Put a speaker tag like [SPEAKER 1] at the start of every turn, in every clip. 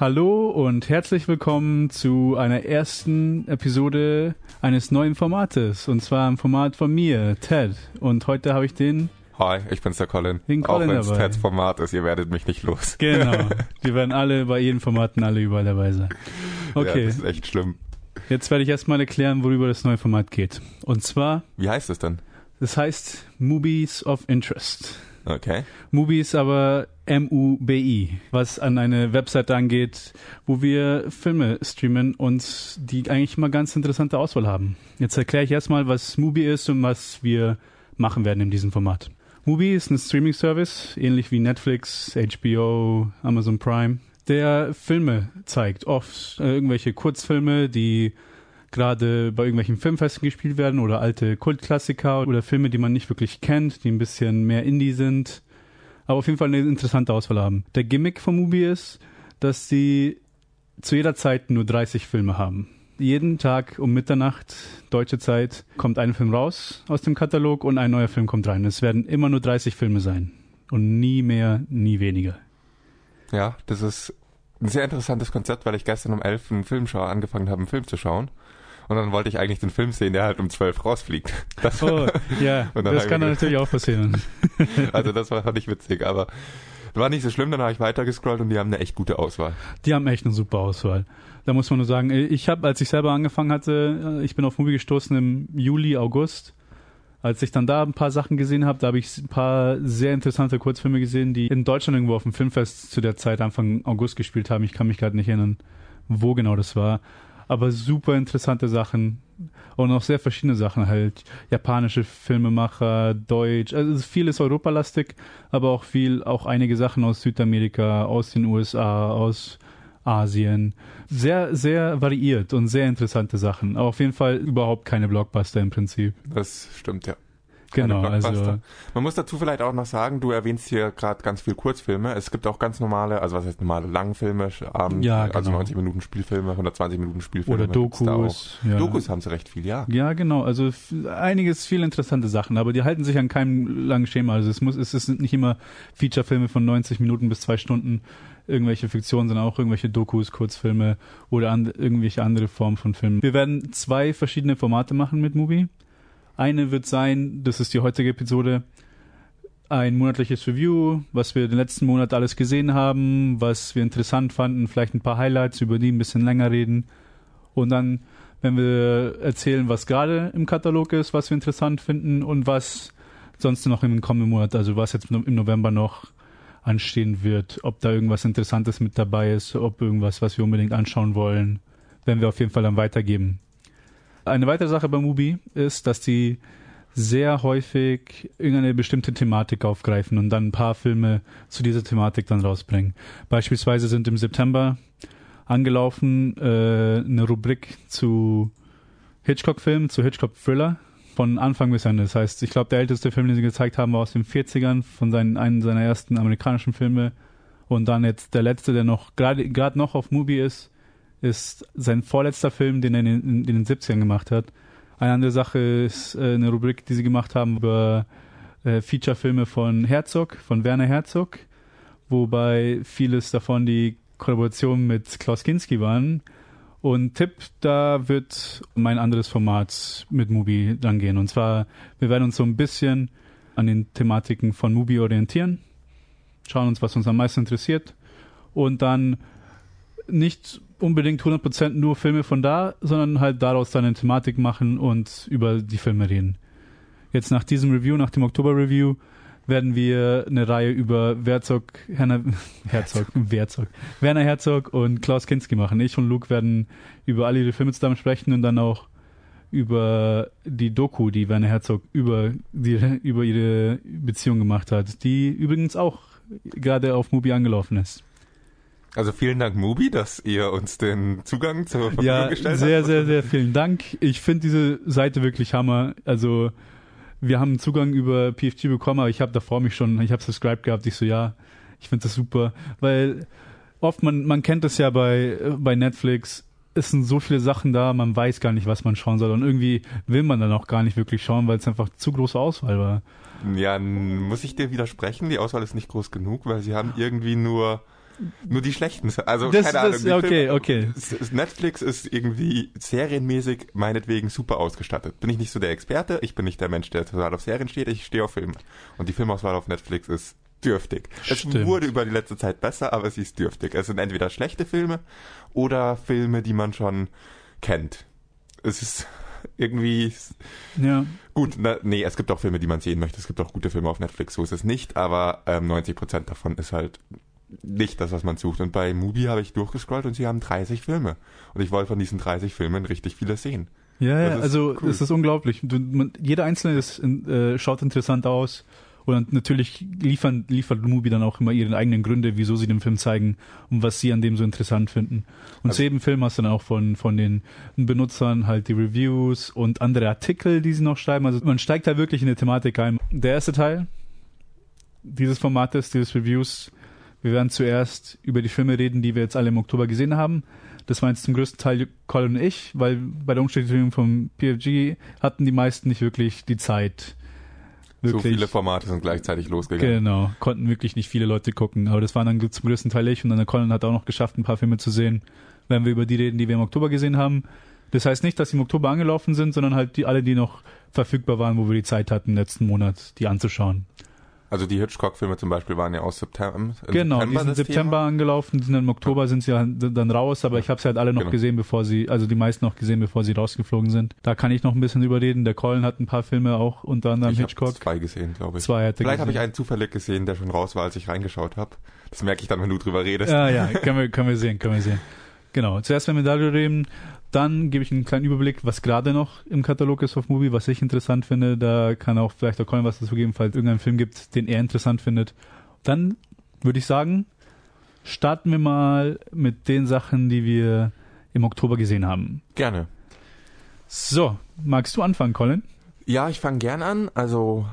[SPEAKER 1] Hallo und herzlich willkommen zu einer ersten Episode eines neuen Formates. Und zwar im Format von mir, Ted. Und heute habe ich den.
[SPEAKER 2] Hi, ich bin's der Colin.
[SPEAKER 1] Den Colin
[SPEAKER 2] Auch wenn es. Teds Format ist, ihr werdet mich nicht los.
[SPEAKER 1] Genau. Wir werden alle bei jedem Formaten alle überall dabei sein.
[SPEAKER 2] Ja,
[SPEAKER 1] Okay,
[SPEAKER 2] das ist echt schlimm.
[SPEAKER 1] jetzt werde ich erstmal erklären, worüber das neue Format geht. Und zwar,
[SPEAKER 2] Wie heißt es denn?
[SPEAKER 1] das heißt Movies of Interest.
[SPEAKER 2] Okay.
[SPEAKER 1] Mubi aber M-U-B-I, was an eine Website angeht, wo wir Filme streamen und die eigentlich mal ganz interessante Auswahl haben. Jetzt erkläre ich erstmal, was Mubi ist und was wir machen werden in diesem Format. Mubi ist ein Streaming-Service, ähnlich wie Netflix, HBO, Amazon Prime, der Filme zeigt. Oft äh, irgendwelche Kurzfilme, die gerade bei irgendwelchen Filmfesten gespielt werden oder alte Kultklassiker oder Filme, die man nicht wirklich kennt, die ein bisschen mehr Indie sind, aber auf jeden Fall eine interessante Auswahl haben. Der Gimmick von Mubi ist, dass sie zu jeder Zeit nur 30 Filme haben. Jeden Tag um Mitternacht, deutsche Zeit, kommt ein Film raus aus dem Katalog und ein neuer Film kommt rein. Es werden immer nur 30 Filme sein. Und nie mehr, nie weniger.
[SPEAKER 2] Ja, das ist ein sehr interessantes Konzept, weil ich gestern um 11 einen Filmschau angefangen habe, einen Film zu schauen. Und dann wollte ich eigentlich den Film sehen, der halt um 12 rausfliegt. Das,
[SPEAKER 1] Oh, ja, das kann
[SPEAKER 2] ich-
[SPEAKER 1] natürlich auch passieren.
[SPEAKER 2] also das war fand ich witzig, aber war nicht so schlimm, dann habe ich weitergescrollt und die haben eine echt gute Auswahl.
[SPEAKER 1] Die haben echt eine super Auswahl. Da muss man nur sagen, ich habe, als ich selber angefangen hatte, ich bin auf Movie gestoßen im Juli, August. Als ich dann da ein paar Sachen gesehen habe, da habe ich ein paar sehr interessante Kurzfilme gesehen, die in Deutschland irgendwo auf dem Filmfest zu der Zeit Anfang August gespielt haben. Ich kann mich gerade nicht erinnern, wo genau das war. Aber super interessante Sachen und auch sehr verschiedene Sachen halt. Japanische Filmemacher, Deutsch, also viel ist europalastig, aber auch viel, auch einige Sachen aus Südamerika, aus den USA, aus Asien. Sehr, sehr variiert und sehr interessante Sachen. Aber auf jeden Fall überhaupt keine Blockbuster im Prinzip.
[SPEAKER 2] Das stimmt, ja.
[SPEAKER 1] Genau, also.
[SPEAKER 2] Man muss dazu vielleicht auch noch sagen, du erwähnst hier gerade ganz viel Kurzfilme. Es gibt auch ganz normale, also was heißt normale Langfilme, Abend,
[SPEAKER 1] Ja,
[SPEAKER 2] also
[SPEAKER 1] genau.
[SPEAKER 2] 90 Minuten Spielfilme, 120 Minuten Spielfilme.
[SPEAKER 1] oder. Dokus. Ja.
[SPEAKER 2] Dokus haben sie recht viel, ja.
[SPEAKER 1] Ja, genau. Also einiges, viel interessante Sachen, aber die halten sich an keinem langen Schema. Also es muss, es sind nicht immer Featurefilme von 90 Minuten bis zwei Stunden, irgendwelche Fiktionen, sondern auch irgendwelche Dokus, Kurzfilme oder an, irgendwelche andere Formen von Filmen. Wir werden zwei verschiedene Formate machen mit Movie. Eine wird sein, das ist die heutige Episode, ein monatliches Review, was wir den letzten Monat alles gesehen haben, was wir interessant fanden, vielleicht ein paar Highlights, über die ein bisschen länger reden. Und dann, wenn wir erzählen, was gerade im Katalog ist, was wir interessant finden und was sonst noch im kommenden Monat, also was jetzt im November noch anstehen wird, ob da irgendwas Interessantes mit dabei ist, ob irgendwas, was wir unbedingt anschauen wollen, werden wir auf jeden Fall dann weitergeben. Eine weitere Sache bei Mubi ist, dass die sehr häufig irgendeine bestimmte Thematik aufgreifen und dann ein paar Filme zu dieser Thematik dann rausbringen. Beispielsweise sind im September angelaufen äh, eine Rubrik zu Hitchcock-Filmen, zu Hitchcock-Thriller von Anfang bis Ende. Das heißt, ich glaube, der älteste Film, den sie gezeigt haben, war aus den 40ern, von seinen, einem seiner ersten amerikanischen Filme. Und dann jetzt der letzte, der noch gerade noch auf Mubi ist, ist sein vorletzter Film, den er in den, in den 70ern gemacht hat. Eine andere Sache ist äh, eine Rubrik, die sie gemacht haben über äh, Feature-Filme von Herzog, von Werner Herzog, wobei vieles davon die Kollaboration mit Klaus Kinski waren. Und Tipp, da wird mein anderes Format mit Mubi dann gehen. Und zwar, wir werden uns so ein bisschen an den Thematiken von Mubi orientieren, schauen uns, was uns am meisten interessiert und dann nicht unbedingt 100% nur Filme von da, sondern halt daraus dann eine Thematik machen und über die Filme reden. Jetzt nach diesem Review, nach dem Oktober-Review, werden wir eine Reihe über Herzog, Herner, Herzog, Herzog, Werner Herzog und Klaus Kinski machen. Ich und Luke werden über alle ihre Filme zusammen sprechen und dann auch über die Doku, die Werner Herzog über, die, über ihre Beziehung gemacht hat, die übrigens auch gerade auf Mubi angelaufen ist.
[SPEAKER 2] Also vielen Dank, Mubi, dass ihr uns den Zugang zur Verfügung
[SPEAKER 1] Ja,
[SPEAKER 2] gestellt
[SPEAKER 1] sehr,
[SPEAKER 2] habt.
[SPEAKER 1] sehr, sehr vielen Dank. Ich finde diese Seite wirklich Hammer. Also wir haben Zugang über PFG bekommen, aber ich habe davor mich schon, ich habe subscribed gehabt. Ich so, ja, ich finde das super, weil oft man man kennt das ja bei bei Netflix. Es sind so viele Sachen da, man weiß gar nicht, was man schauen soll und irgendwie will man dann auch gar nicht wirklich schauen, weil es einfach zu große Auswahl war.
[SPEAKER 2] Ja, muss ich dir widersprechen? Die Auswahl ist nicht groß genug, weil sie haben irgendwie nur Nur die schlechten. Also
[SPEAKER 1] Das-
[SPEAKER 2] keine
[SPEAKER 1] das-
[SPEAKER 2] Ahnung.
[SPEAKER 1] okay,
[SPEAKER 2] Filme-
[SPEAKER 1] okay.
[SPEAKER 2] Es- es- Netflix ist irgendwie serienmäßig meinetwegen super ausgestattet. Bin ich nicht so der Experte, ich bin nicht der Mensch, der total auf Serien steht, ich stehe auf Filme. Und die Filmauswahl auf Netflix ist dürftig. Es
[SPEAKER 1] Stimmt.
[SPEAKER 2] wurde über die letzte Zeit besser, aber sie ist dürftig. Es sind entweder schlechte Filme oder Filme, die man schon kennt. Es ist irgendwie
[SPEAKER 1] Ja.
[SPEAKER 2] Gut, na, nee, es gibt auch Filme, die man sehen möchte. Es gibt auch gute Filme auf Netflix, so ist es nicht, aber ähm, 90% davon ist halt nicht das, was man sucht. Und bei Mubi habe ich durchgescrollt und sie haben 30 Filme. Und ich wollte von diesen 30 Filmen richtig viele sehen.
[SPEAKER 1] Ja, ja, also
[SPEAKER 2] cool.
[SPEAKER 1] es ist unglaublich. Du, man, jeder einzelne ist, äh, schaut interessant aus. Und natürlich liefern, liefert Mubi dann auch immer ihre eigenen Gründe, wieso sie den Film zeigen und was sie an dem so interessant finden. Und
[SPEAKER 2] Also-
[SPEAKER 1] zu jedem Film hast du dann auch von, von den Benutzern halt die Reviews und andere Artikel, die sie noch schreiben. Also man steigt da wirklich in die Thematik ein. Der erste Teil dieses Formates, dieses Reviews, wir werden zuerst über die Filme reden, die wir jetzt alle im Oktober gesehen haben. Das waren jetzt zum größten Teil Colin und ich, weil bei der Umstellung vom PFG hatten die meisten nicht wirklich die Zeit.
[SPEAKER 2] So viele Formate sind gleichzeitig losgegangen.
[SPEAKER 1] Genau, konnten wirklich nicht viele Leute gucken. Aber das waren dann zum größten Teil ich und dann der Colin hat auch noch geschafft, ein paar Filme zu sehen, wenn wir über die reden, die wir im Oktober gesehen haben. Das heißt nicht, dass sie im Oktober angelaufen sind, sondern halt die alle, die noch verfügbar waren, wo wir die Zeit hatten, letzten Monat, die anzuschauen.
[SPEAKER 2] Also die Hitchcock-Filme zum Beispiel waren ja aus September.
[SPEAKER 1] Genau, die sind September
[SPEAKER 2] Thema.
[SPEAKER 1] angelaufen, die sind dann im Oktober sind sie ja dann raus, aber ich habe sie halt alle noch
[SPEAKER 2] Genau.
[SPEAKER 1] gesehen, bevor sie, also die meisten noch gesehen, bevor sie rausgeflogen sind. Da kann ich noch ein bisschen überreden. Der Colin hat ein paar Filme auch, unter anderem
[SPEAKER 2] Ich
[SPEAKER 1] Hitchcock.
[SPEAKER 2] habe zwei gesehen, glaube ich.
[SPEAKER 1] Zwei er
[SPEAKER 2] Vielleicht habe ich einen zufällig gesehen, der schon raus war, als ich reingeschaut habe. Das merke ich dann, wenn du drüber redest.
[SPEAKER 1] Ja, ja, können wir, können wir sehen, können wir sehen. Genau. Zuerst werden wir darüber reden, dann gebe ich einen kleinen Überblick, was gerade noch im Katalog ist auf Movie, was ich interessant finde. Da kann auch vielleicht der Colin was dazu geben, falls es irgendeinen Film gibt, den er interessant findet. Dann würde ich sagen, starten wir mal mit den Sachen, die wir im Oktober gesehen haben.
[SPEAKER 2] Gerne.
[SPEAKER 1] So, magst du anfangen, Colin?
[SPEAKER 2] Ja, ich fange gern an. Also,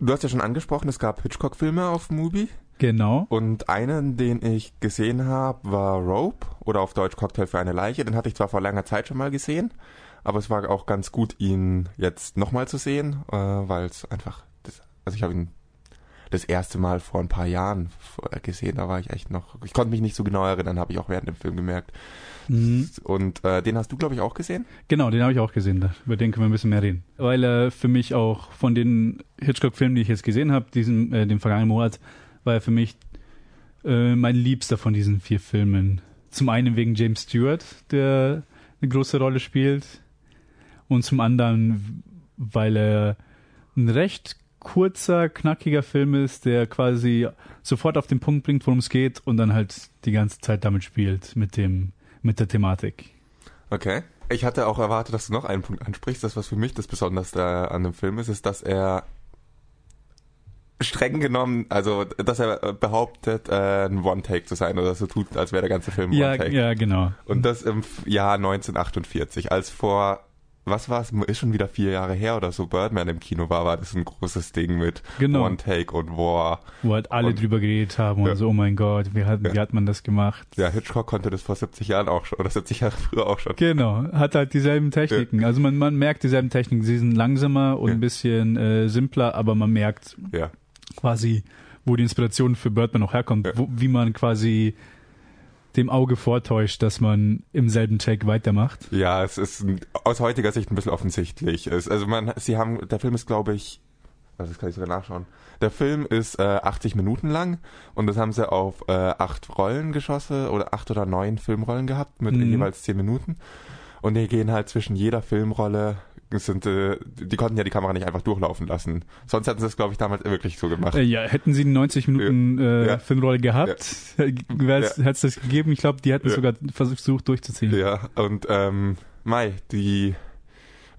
[SPEAKER 2] du hast ja schon angesprochen, es gab Hitchcock-Filme auf Mubi.
[SPEAKER 1] Genau.
[SPEAKER 2] Und einen, den ich gesehen habe, war Rope oder auf Deutsch Cocktail für eine Leiche. Den hatte ich zwar vor langer Zeit schon mal gesehen, aber es war auch ganz gut, ihn jetzt nochmal zu sehen, äh, weil es einfach, das, also ich habe ihn das erste Mal vor ein paar Jahren f- gesehen, da war ich echt noch, ich konnte mich nicht so genau erinnern, habe ich auch während dem Film gemerkt.
[SPEAKER 1] Mhm.
[SPEAKER 2] Und äh, den hast du, glaube ich, auch gesehen?
[SPEAKER 1] Genau, den habe ich auch gesehen. Da- Über den können wir ein bisschen mehr reden. Weil er für mich auch von den Hitchcock-Filmen, die ich jetzt gesehen habe, diesen, äh, den vergangenen Monat, war er für mich äh, mein Liebster von diesen vier Filmen. Zum einen wegen James Stewart, der eine große Rolle spielt. Und zum anderen, weil er ein recht kurzer, knackiger Film ist, der quasi sofort auf den Punkt bringt, worum es geht und dann halt die ganze Zeit damit spielt, mit dem, mit der Thematik.
[SPEAKER 2] Okay. Ich hatte auch erwartet, dass du noch einen Punkt ansprichst. Das, was für mich das Besonderste an dem Film ist, ist, dass er streng genommen, also dass er behauptet, äh, ein One-Take zu sein oder so tut, als wäre der ganze Film
[SPEAKER 1] Ja,
[SPEAKER 2] One-Take.
[SPEAKER 1] ja, genau.
[SPEAKER 2] Und das im Jahr 1948, als vor, was war es, ist schon wieder vier Jahre her oder so, Birdman im Kino war, war das ein großes Ding mit
[SPEAKER 1] Genau.
[SPEAKER 2] One-Take und War.
[SPEAKER 1] Wo halt alle
[SPEAKER 2] Und-
[SPEAKER 1] drüber geredet haben und
[SPEAKER 2] Ja.
[SPEAKER 1] so, oh mein Gott, wie hat, wie
[SPEAKER 2] Ja.
[SPEAKER 1] hat man das gemacht?
[SPEAKER 2] Ja, Hitchcock konnte das vor 70 Jahren auch schon, oder 70 Jahre früher auch schon.
[SPEAKER 1] Genau, hat halt dieselben Techniken. Also man, man merkt dieselben Techniken. Sie sind langsamer und
[SPEAKER 2] Ja.
[SPEAKER 1] ein bisschen äh, simpler, aber man merkt
[SPEAKER 2] Ja.
[SPEAKER 1] Quasi, wo die Inspiration für Birdman auch herkommt, wo, wie man quasi dem Auge vortäuscht, dass man im selben Take weitermacht.
[SPEAKER 2] Ja, es ist aus heutiger Sicht ein bisschen offensichtlich. Es, also man, sie haben, der Film ist, glaube ich, also das kann ich sogar nachschauen. Der Film ist äh, 80 Minuten lang und das haben sie auf äh, acht Rollen geschossen oder acht oder neun Filmrollen gehabt mit
[SPEAKER 1] Mhm.
[SPEAKER 2] jeweils zehn Minuten. Und die gehen halt zwischen jeder Filmrolle sind, äh, die konnten ja die Kamera nicht einfach durchlaufen lassen. Sonst hätten sie es, glaube ich, damals wirklich so gemacht.
[SPEAKER 1] Äh, ja, hätten sie eine 90 Minuten äh,
[SPEAKER 2] Ja.
[SPEAKER 1] Filmrolle gehabt, wär's- hätte es das gegeben. Ich glaube, die hätten es
[SPEAKER 2] Ja.
[SPEAKER 1] sogar versucht durchzuziehen.
[SPEAKER 2] Ja, und ähm, Mai, die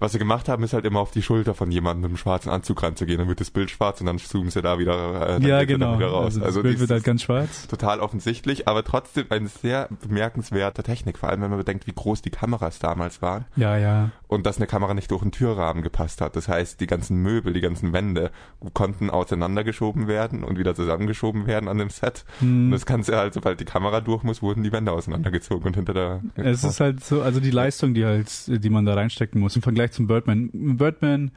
[SPEAKER 2] was sie gemacht haben, ist halt immer auf die Schulter von jemandem mit einem schwarzen Anzug ranzugehen. Dann wird das Bild schwarz und dann zoomen sie da wieder, äh,
[SPEAKER 1] ja, genau.
[SPEAKER 2] wieder raus.
[SPEAKER 1] Also das
[SPEAKER 2] Also,
[SPEAKER 1] Bild
[SPEAKER 2] dies
[SPEAKER 1] wird halt ganz schwarz.
[SPEAKER 2] total offensichtlich, aber trotzdem eine sehr bemerkenswerte Technik, vor allem wenn man bedenkt, wie groß die Kameras damals waren
[SPEAKER 1] Ja, ja.
[SPEAKER 2] und dass eine Kamera nicht durch einen Türrahmen gepasst hat. Das heißt, die ganzen Möbel, die ganzen Wände konnten auseinandergeschoben werden und wieder zusammengeschoben werden an dem Set.
[SPEAKER 1] Hm.
[SPEAKER 2] Und das Ganze halt, sobald die Kamera durch muss, wurden die Wände auseinandergezogen und hinter der
[SPEAKER 1] Es ist halt so, also die Leistung, die halt, die man da reinstecken muss im Vergleich zum Birdman. Birdman,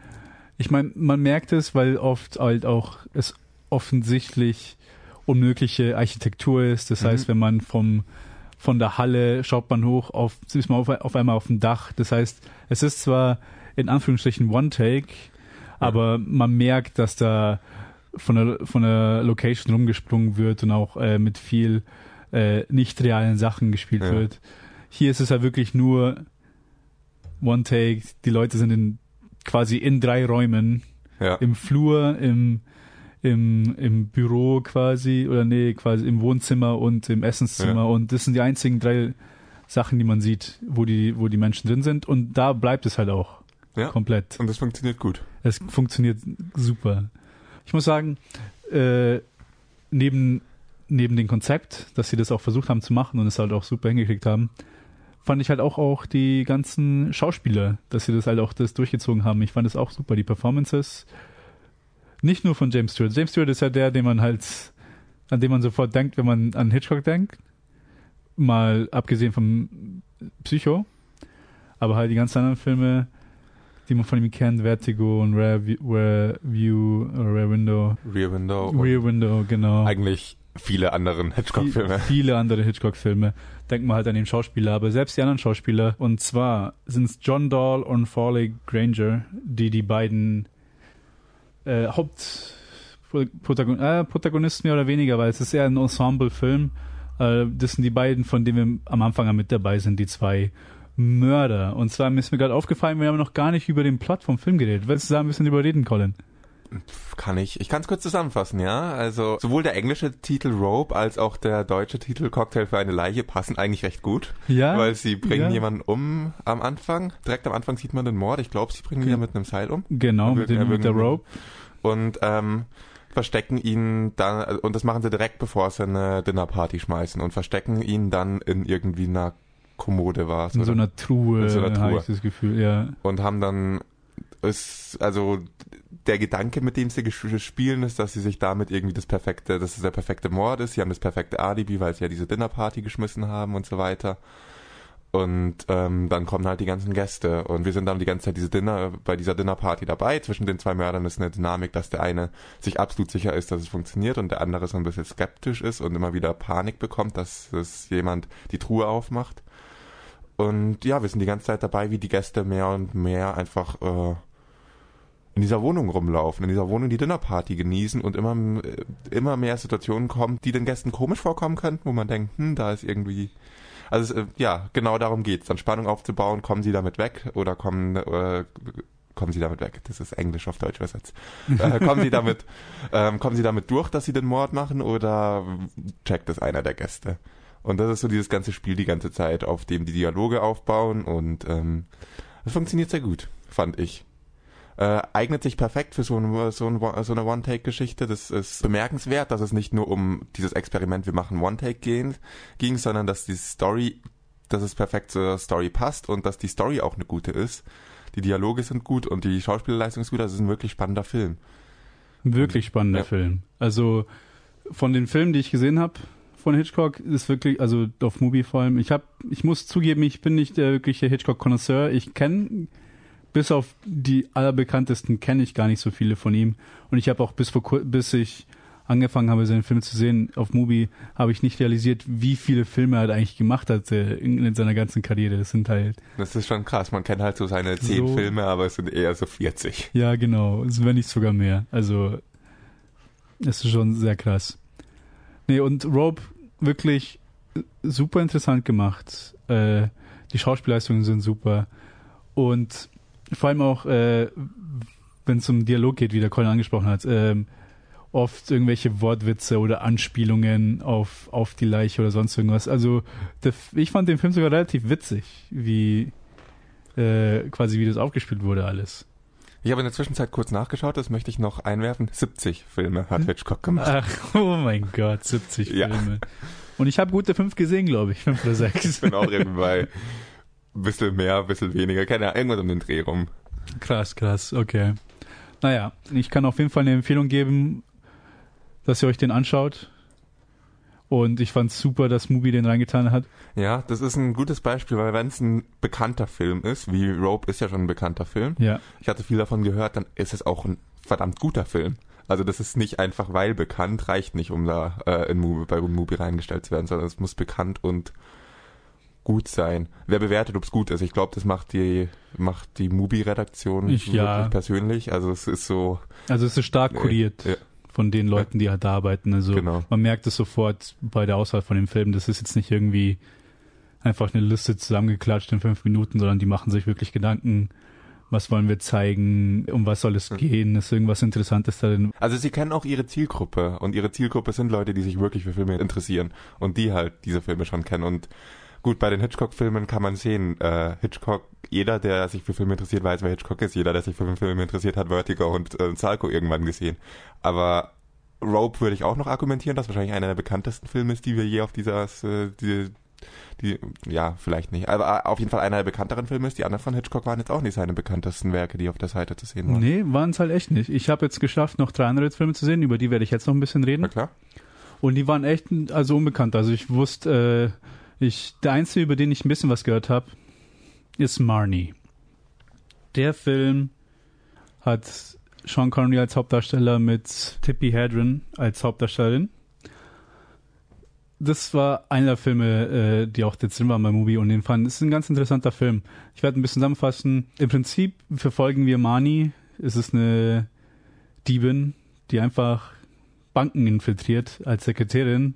[SPEAKER 1] ich meine, man merkt es, weil oft halt auch es offensichtlich unmögliche Architektur ist. Das
[SPEAKER 2] Mhm.
[SPEAKER 1] heißt, wenn man vom von der Halle schaut man hoch auf ist man auf, auf einmal auf dem Dach. Das heißt, es ist zwar in Anführungsstrichen One Take, aber man merkt, dass da von der von der Location rumgesprungen wird und auch äh, mit viel äh, nicht realen Sachen gespielt
[SPEAKER 2] Ja.
[SPEAKER 1] wird. Hier ist es ja wirklich nur One Take. Die Leute sind in quasi in drei Räumen
[SPEAKER 2] Ja.
[SPEAKER 1] im Flur, im, im, im Büro quasi, oder nee, quasi im Wohnzimmer und im Essenszimmer.
[SPEAKER 2] Ja.
[SPEAKER 1] Und das sind die einzigen drei Sachen, die man sieht, wo die, wo die Menschen drin sind. Und da bleibt es halt auch
[SPEAKER 2] Ja.
[SPEAKER 1] komplett.
[SPEAKER 2] Und das funktioniert gut.
[SPEAKER 1] Es funktioniert super. Ich muss sagen, äh, neben, neben dem Konzept, dass sie das auch versucht haben zu machen und es halt auch super hingekriegt haben, fand ich halt auch, auch die ganzen Schauspieler, dass sie das halt auch das durchgezogen haben. Ich fand es auch super. Die Performances, nicht nur von James Stewart. James Stewart ist ja der, den man halt, an den man sofort denkt, wenn man an Hitchcock denkt. Mal abgesehen vom Psycho. Aber halt die ganzen anderen Filme, die man von ihm kennt, Vertigo und Rare, Vi- Rare View, oder Rare Window.
[SPEAKER 2] Rear Window
[SPEAKER 1] Rear Window, genau.
[SPEAKER 2] eigentlich viele anderen Hitchcock-Filme.
[SPEAKER 1] Viel- Viele andere Hitchcock-Filme. Denkt man halt an den Schauspieler, aber selbst die anderen Schauspieler. Und zwar sind es John Dahl und Farley Granger, die die beiden äh, Hauptprotagonisten, äh, mehr oder weniger, weil es ist eher ein Ensemble-Film. Äh, das sind die beiden, von denen wir am Anfang an mit dabei sind, die zwei Mörder. Und zwar ist mir gerade aufgefallen, wir haben noch gar nicht über den Plot vom Film geredet. Willst du da ein bisschen überreden, Colin?
[SPEAKER 2] Kann ich. Ich kann es kurz zusammenfassen, ja. Also sowohl der englische Titel Rope als auch der deutsche Titel Cocktail für eine Leiche passen eigentlich recht gut,
[SPEAKER 1] Ja.
[SPEAKER 2] weil sie bringen
[SPEAKER 1] ja.
[SPEAKER 2] jemanden um am Anfang. Direkt am Anfang sieht man den Mord. Ich glaube, sie bringen ihn ja mit einem Seil um
[SPEAKER 1] Genau, mit, dem, mit der Rope.
[SPEAKER 2] und ähm, verstecken ihn dann und das machen sie direkt bevor sie eine Dinnerparty schmeißen und verstecken ihn dann in irgendwie einer Kommode war es
[SPEAKER 1] In so einer Truhe,
[SPEAKER 2] In so einer
[SPEAKER 1] habe
[SPEAKER 2] Truhe.
[SPEAKER 1] ich das Gefühl, ja.
[SPEAKER 2] und haben dann ist also der Gedanke, mit dem sie spielen, ist, dass sie sich damit irgendwie das perfekte, dass es der perfekte Mord ist. Sie haben das perfekte Alibi, weil sie ja diese Dinnerparty geschmissen haben und so weiter. Und ähm, dann kommen halt die ganzen Gäste und wir sind dann die ganze Zeit diese Dinner bei dieser Dinnerparty dabei. Zwischen den zwei Mördern ist eine Dynamik, dass der eine sich absolut sicher ist, dass es funktioniert und der andere so ein bisschen skeptisch ist und immer wieder Panik bekommt, dass es jemand die Truhe aufmacht. Und ja, wir sind die ganze Zeit dabei, wie die Gäste mehr und mehr einfach äh, in dieser Wohnung rumlaufen, in dieser Wohnung die Dinnerparty genießen und immer, äh, immer mehr Situationen kommen, die den Gästen komisch vorkommen könnten, wo man denkt, hm, da ist irgendwie. Also es, äh, ja, genau darum geht's, dann Spannung aufzubauen, kommen sie damit weg oder kommen äh, kommen sie damit weg. Das ist Englisch auf Deutsch übersetzt. äh, kommen sie damit ähm, kommen sie damit durch, dass sie den Mord machen oder checkt es einer der Gäste? Und das ist so dieses ganze Spiel die ganze Zeit, auf dem die Dialoge aufbauen und ähm, das funktioniert sehr gut, fand ich. Äh, eignet sich perfekt für so, ein, so, ein, so eine One-Take-Geschichte. Das ist bemerkenswert, dass es nicht nur um dieses Experiment, wir machen One-Take gehen, ging, sondern dass die Story, dass es perfekt zur Story passt und dass die Story auch eine gute ist. Die Dialoge sind gut und die Schauspielleistung ist gut. Also es ist ein wirklich spannender Film.
[SPEAKER 1] Wirklich spannender
[SPEAKER 2] Ja.
[SPEAKER 1] Film. Also von den Filmen, die ich gesehen habe von Hitchcock, ist wirklich, also auf Movie vor allem, ich habe, ich muss zugeben, ich bin nicht der wirkliche Hitchcock-Konnoisseur. Ich kenne, bis auf die allerbekanntesten, kenne ich gar nicht so viele von ihm. Und ich habe auch bis vor bis ich angefangen habe, seine Filme zu sehen auf Movie, habe ich nicht realisiert, wie viele Filme er halt eigentlich gemacht hat äh, in, in seiner ganzen Karriere. Das sind halt
[SPEAKER 2] Das ist schon krass. Man kennt halt so seine zehn
[SPEAKER 1] So.
[SPEAKER 2] Filme, aber es sind eher so 40.
[SPEAKER 1] Ja, genau. Es wenn nicht sogar mehr. Also, es ist schon sehr krass. Nee, und Rope wirklich super interessant gemacht. Äh, die Schauspielleistungen sind super. Und vor allem auch, äh, wenn es um Dialog geht, wie der Colin angesprochen hat, ähm, oft irgendwelche Wortwitze oder Anspielungen auf, auf die Leiche oder sonst irgendwas. Also, der, ich fand den Film sogar relativ witzig, wie äh, quasi wie das aufgespielt wurde alles.
[SPEAKER 2] Ich habe in der Zwischenzeit kurz nachgeschaut, das möchte ich noch einwerfen. 70 Filme hat Hitchcock gemacht.
[SPEAKER 1] Ach, oh mein Gott, 70
[SPEAKER 2] Ja.
[SPEAKER 1] Filme. Und ich habe gute fünf gesehen, glaube ich. Fünf oder
[SPEAKER 2] Ich
[SPEAKER 1] sechs.
[SPEAKER 2] bin auch irgendwie bei bisschen mehr, ein bisschen weniger. Keine Ahnung, irgendwas um den Dreh rum.
[SPEAKER 1] krass, krass, okay. Naja, ich kann auf jeden Fall eine Empfehlung geben, dass ihr euch den anschaut. Und ich fand's super, dass Mubi den reingetan hat.
[SPEAKER 2] Ja, das ist ein gutes Beispiel, weil wenn es ein bekannter Film ist, wie Rope ist ja schon ein bekannter Film,
[SPEAKER 1] Ja,
[SPEAKER 2] ich hatte viel davon gehört, dann ist es auch ein verdammt guter Film. Also das ist nicht einfach, weil bekannt, reicht nicht, um da äh, in Movie, bei Movie reingestellt zu werden, sondern es muss bekannt und gut sein. Wer bewertet, ob es gut ist? Ich glaube, das macht die macht die Mubi-Redaktion
[SPEAKER 1] wirklich ja.
[SPEAKER 2] persönlich. Also es ist so.
[SPEAKER 1] Also es ist stark kuriert. Ja. Von den Leuten, die halt da arbeiten. Also genau. man merkt es sofort bei der Auswahl von dem Film. Das ist jetzt nicht irgendwie einfach eine Liste zusammengeklatscht in fünf Minuten, sondern die machen sich wirklich Gedanken, was wollen wir zeigen, um was soll es gehen, ist irgendwas Interessantes darin.
[SPEAKER 2] Also sie kennen auch ihre Zielgruppe und ihre Zielgruppe sind Leute, die sich wirklich für Filme interessieren und die halt diese Filme schon kennen und Gut, bei den Hitchcock-Filmen kann man sehen, äh, Hitchcock, jeder, der sich für Filme interessiert, weiß, wer Hitchcock ist. Jeder, der sich für Filme interessiert, hat Vertigo und äh, Salco irgendwann gesehen. Aber Rope würde ich auch noch argumentieren, dass wahrscheinlich einer der bekanntesten Filme ist, die wir je auf dieser, äh, die, die, ja, vielleicht nicht. Aber äh, auf jeden Fall einer der bekannteren Filme ist. Die anderen von Hitchcock waren jetzt auch nicht seine bekanntesten Werke, die auf der Seite zu sehen waren.
[SPEAKER 1] Nee, waren es halt echt nicht. Ich habe jetzt geschafft, noch drei andere Filme zu sehen, über die werde ich jetzt noch ein bisschen reden.
[SPEAKER 2] Na klar.
[SPEAKER 1] Und die waren echt, also unbekannt. Also ich wusste, äh, ich, der einzige, über den ich ein bisschen was gehört habe, ist Marnie. Der Film hat Sean Connery als Hauptdarsteller mit Tippi Hedren als Hauptdarstellerin. Das war einer der Filme, äh, die auch drin waren bei Movie und den fand. Es ist ein ganz interessanter Film. Ich werde ein bisschen zusammenfassen. Im Prinzip verfolgen wir Marnie. Es ist eine Diebin, die einfach Banken infiltriert als Sekretärin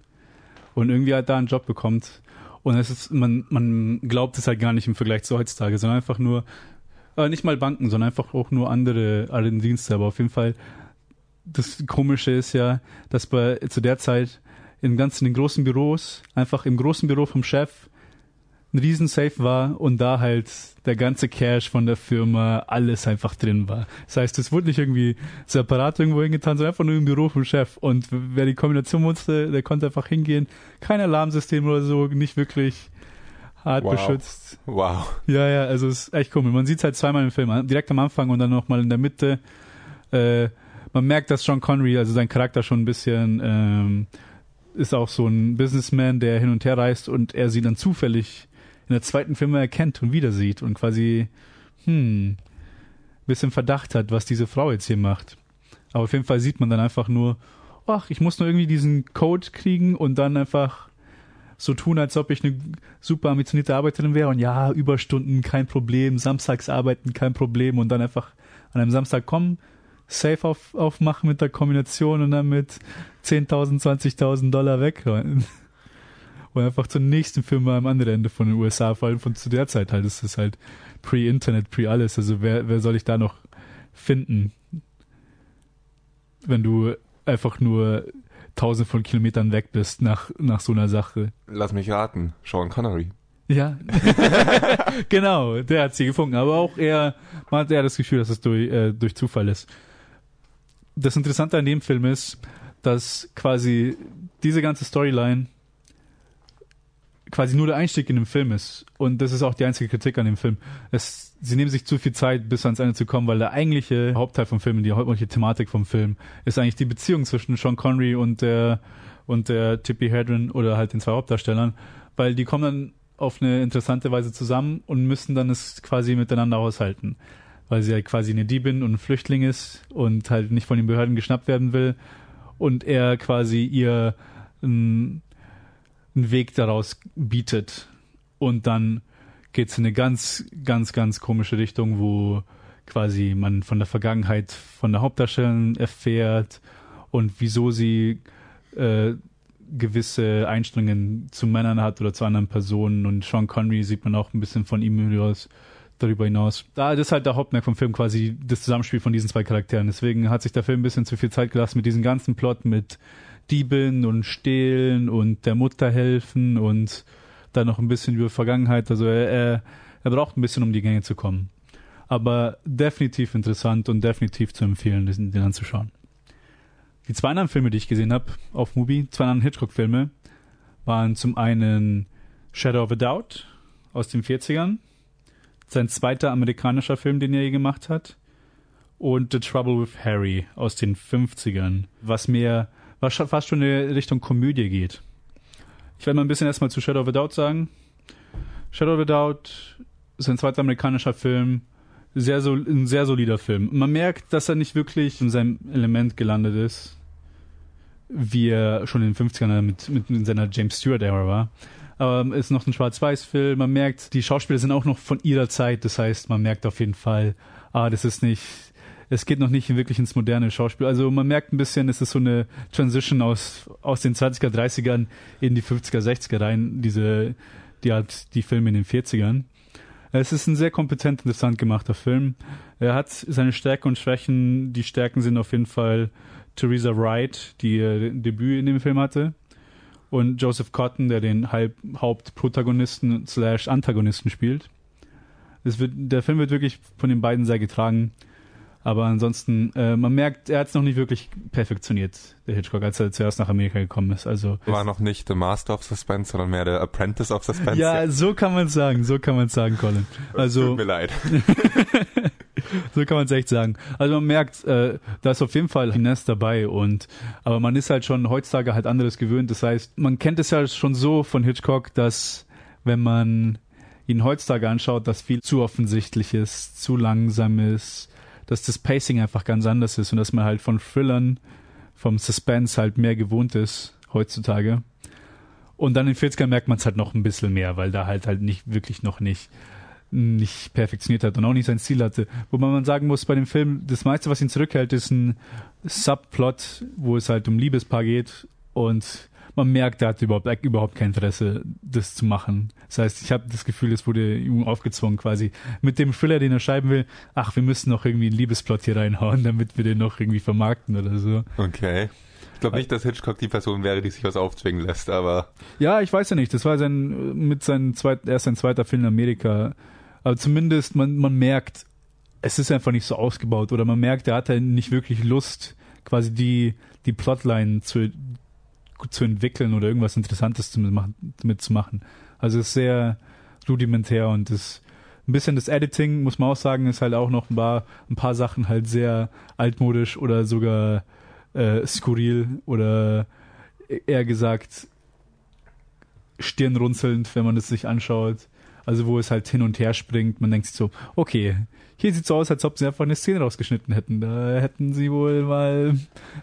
[SPEAKER 1] und irgendwie halt da einen Job bekommt und es ist, man, man glaubt es halt gar nicht im Vergleich zu heutzutage, sondern einfach nur, äh, nicht mal Banken, sondern einfach auch nur andere, andere Dienste. Aber auf jeden Fall, das Komische ist ja, dass bei, zu der Zeit in ganz in großen Büros, einfach im großen Büro vom Chef, ein Riesensafe war und da halt der ganze Cash von der Firma, alles einfach drin war. Das heißt, es wurde nicht irgendwie separat irgendwo hingetan, sondern einfach nur im Büro vom Chef. Und wer die Kombination musste, der konnte einfach hingehen. Kein Alarmsystem oder so, nicht wirklich hart wow. beschützt.
[SPEAKER 2] Wow.
[SPEAKER 1] Ja, ja, also es ist echt komisch. Man sieht es halt zweimal im Film, direkt am Anfang und dann nochmal in der Mitte. Äh, man merkt, dass John Connery, also sein Charakter schon ein bisschen ähm, ist auch so ein Businessman, der hin und her reist und er sie dann zufällig in der zweiten Firma erkennt und wieder sieht und quasi, hm, bisschen Verdacht hat, was diese Frau jetzt hier macht. Aber auf jeden Fall sieht man dann einfach nur, ach, ich muss nur irgendwie diesen Code kriegen und dann einfach so tun, als ob ich eine super ambitionierte Arbeiterin wäre und ja, Überstunden kein Problem, samstags arbeiten kein Problem und dann einfach an einem Samstag kommen, Safe auf, aufmachen mit der Kombination und dann mit 10.000, 20.000 Dollar weg und einfach zur nächsten Firma am anderen Ende von den USA, vor allem von zu der Zeit halt. Das ist halt pre-Internet, pre-alles. Also wer, wer soll ich da noch finden? Wenn du einfach nur tausend von Kilometern weg bist nach, nach so einer Sache.
[SPEAKER 2] Lass mich raten, Sean Connery.
[SPEAKER 1] Ja, genau, der hat sie gefunden. Aber auch er, man hat eher das Gefühl, dass es durch, äh, durch Zufall ist. Das Interessante an dem Film ist, dass quasi diese ganze Storyline quasi nur der Einstieg in den Film ist. Und das ist auch die einzige Kritik an dem Film. Es, sie nehmen sich zu viel Zeit, bis ans Ende zu kommen, weil der eigentliche Hauptteil vom Film, die hauptsächliche Thematik vom Film, ist eigentlich die Beziehung zwischen Sean Connery und der, und der Tippi Hedren oder halt den zwei Hauptdarstellern, weil die kommen dann auf eine interessante Weise zusammen und müssen dann es quasi miteinander aushalten. Weil sie halt quasi eine Diebin und ein Flüchtling ist und halt nicht von den Behörden geschnappt werden will und er quasi ihr ein, einen Weg daraus bietet. Und dann geht es in eine ganz, ganz, ganz komische Richtung, wo quasi man von der Vergangenheit von der Hauptdarstellerin erfährt und wieso sie äh, gewisse Einstellungen zu Männern hat oder zu anderen Personen. Und Sean Connery sieht man auch ein bisschen von ihm hinaus, darüber hinaus. Da ist halt der Hauptmerk vom Film quasi das Zusammenspiel von diesen zwei Charakteren. Deswegen hat sich der Film ein bisschen zu viel Zeit gelassen mit diesem ganzen Plot, mit Dieben und Stehlen und der Mutter helfen und dann noch ein bisschen über Vergangenheit. Also er, er, braucht ein bisschen, um die Gänge zu kommen. Aber definitiv interessant und definitiv zu empfehlen, den, den anzuschauen. Die zwei anderen Filme, die ich gesehen habe auf Movie, zwei anderen Hitchcock-Filme, waren zum einen Shadow of a Doubt aus den 40ern, sein zweiter amerikanischer Film, den er je gemacht hat, und The Trouble with Harry aus den 50ern, was mehr was fast schon in Richtung Komödie geht. Ich werde mal ein bisschen erstmal zu Shadow of a Doubt sagen. Shadow of a Doubt ist ein zweiter amerikanischer Film, sehr so, ein sehr solider Film. Man merkt, dass er nicht wirklich in seinem Element gelandet ist, wie er schon in den 50ern mit, mit in seiner James Stewart-Ära war. Aber ist noch ein Schwarz-Weiß-Film. Man merkt, die Schauspieler sind auch noch von ihrer Zeit. Das heißt, man merkt auf jeden Fall, ah, das ist nicht, es geht noch nicht wirklich ins moderne Schauspiel. Also man merkt ein bisschen, es ist so eine Transition aus, aus den 20er, 30ern in die 50er, 60er rein, diese, die hat die Filme in den 40ern. Es ist ein sehr kompetent, interessant gemachter Film. Er hat seine Stärken und Schwächen. Die Stärken sind auf jeden Fall Theresa Wright, die ihr Debüt in dem Film hatte. Und Joseph Cotton, der den Hauptprotagonisten slash Antagonisten spielt. Es wird, der Film wird wirklich von den beiden sehr getragen. Aber ansonsten, äh, man merkt, er hat es noch nicht wirklich perfektioniert, der Hitchcock, als er zuerst nach Amerika gekommen ist. Also
[SPEAKER 2] war noch nicht The Master of Suspense, sondern mehr der Apprentice of Suspense.
[SPEAKER 1] Ja, so kann man sagen, so kann man sagen, Colin. Also
[SPEAKER 2] Tut mir leid.
[SPEAKER 1] so kann man es echt sagen. Also man merkt, äh, da ist auf jeden Fall Finesse dabei und aber man ist halt schon heutzutage halt anderes gewöhnt. Das heißt, man kennt es ja schon so von Hitchcock, dass wenn man ihn heutzutage anschaut, dass viel zu offensichtlich ist, zu langsam ist, dass das Pacing einfach ganz anders ist und dass man halt von Thrillern, vom Suspense halt mehr gewohnt ist heutzutage. Und dann in 40ern merkt man es halt noch ein bisschen mehr, weil da halt halt nicht wirklich noch nicht nicht perfektioniert hat und auch nicht sein Ziel hatte. Wo man sagen muss, bei dem Film, das meiste, was ihn zurückhält, ist ein Subplot, wo es halt um Liebespaar geht und man merkt, er hat überhaupt, überhaupt kein Interesse, das zu machen. Das heißt, ich habe das Gefühl, es wurde ihm aufgezwungen quasi. Mit dem Thriller, den er schreiben will, ach, wir müssen noch irgendwie einen Liebesplot hier reinhauen, damit wir den noch irgendwie vermarkten oder so.
[SPEAKER 2] Okay. Ich glaube nicht, dass Hitchcock die Person wäre, die sich was aufzwingen lässt, aber.
[SPEAKER 1] Ja, ich weiß ja nicht. Das war sein, mit seinem zweiten, erst sein zweiter Film in Amerika. Aber zumindest, man, man merkt, es ist einfach nicht so ausgebaut oder man merkt, er hat ja nicht wirklich Lust, quasi die, die Plotline zu, zu entwickeln oder irgendwas Interessantes damit zu machen. Also es ist sehr rudimentär und das ein bisschen das Editing, muss man auch sagen, ist halt auch noch ein paar, ein paar Sachen halt sehr altmodisch oder sogar äh, skurril oder eher gesagt stirnrunzelnd, wenn man es sich anschaut. Also wo es halt hin und her springt. Man denkt sich so, okay, hier sieht so aus, als ob sie einfach eine Szene rausgeschnitten hätten. Da hätten sie wohl mal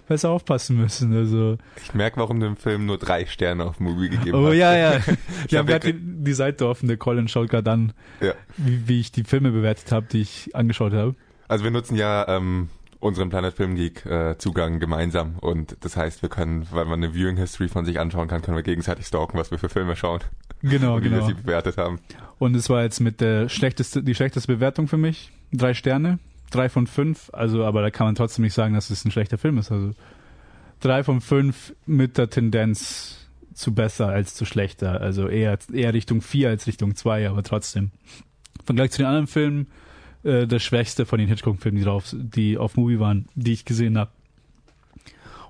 [SPEAKER 1] besser aufpassen müssen. Also
[SPEAKER 2] ich merke, warum du dem Film nur drei Sterne auf Movie gegeben
[SPEAKER 1] oh,
[SPEAKER 2] hast.
[SPEAKER 1] Oh ja, ja. ich habe gerade die, die, Seite offen, der Colin schaut gerade an, ja. wie, wie ich die Filme bewertet habe, die ich angeschaut habe.
[SPEAKER 2] Also wir nutzen ja ähm, unseren Planet Film Geek äh, Zugang gemeinsam und das heißt, wir können, weil man eine Viewing History von sich anschauen kann, können wir gegenseitig stalken, was wir für Filme schauen.
[SPEAKER 1] Genau,
[SPEAKER 2] und
[SPEAKER 1] genau.
[SPEAKER 2] Wie wir sie bewertet haben.
[SPEAKER 1] Und es war jetzt mit der schlechteste, die schlechteste Bewertung für mich. Drei Sterne, drei von fünf. Also, aber da kann man trotzdem nicht sagen, dass es ein schlechter Film ist. Also drei von fünf mit der Tendenz zu besser als zu schlechter. Also eher, eher Richtung vier als Richtung zwei, aber trotzdem. Im Vergleich zu den anderen Filmen äh, der schwächste von den Hitchcock-Filmen, die, drauf, die auf Movie waren, die ich gesehen habe.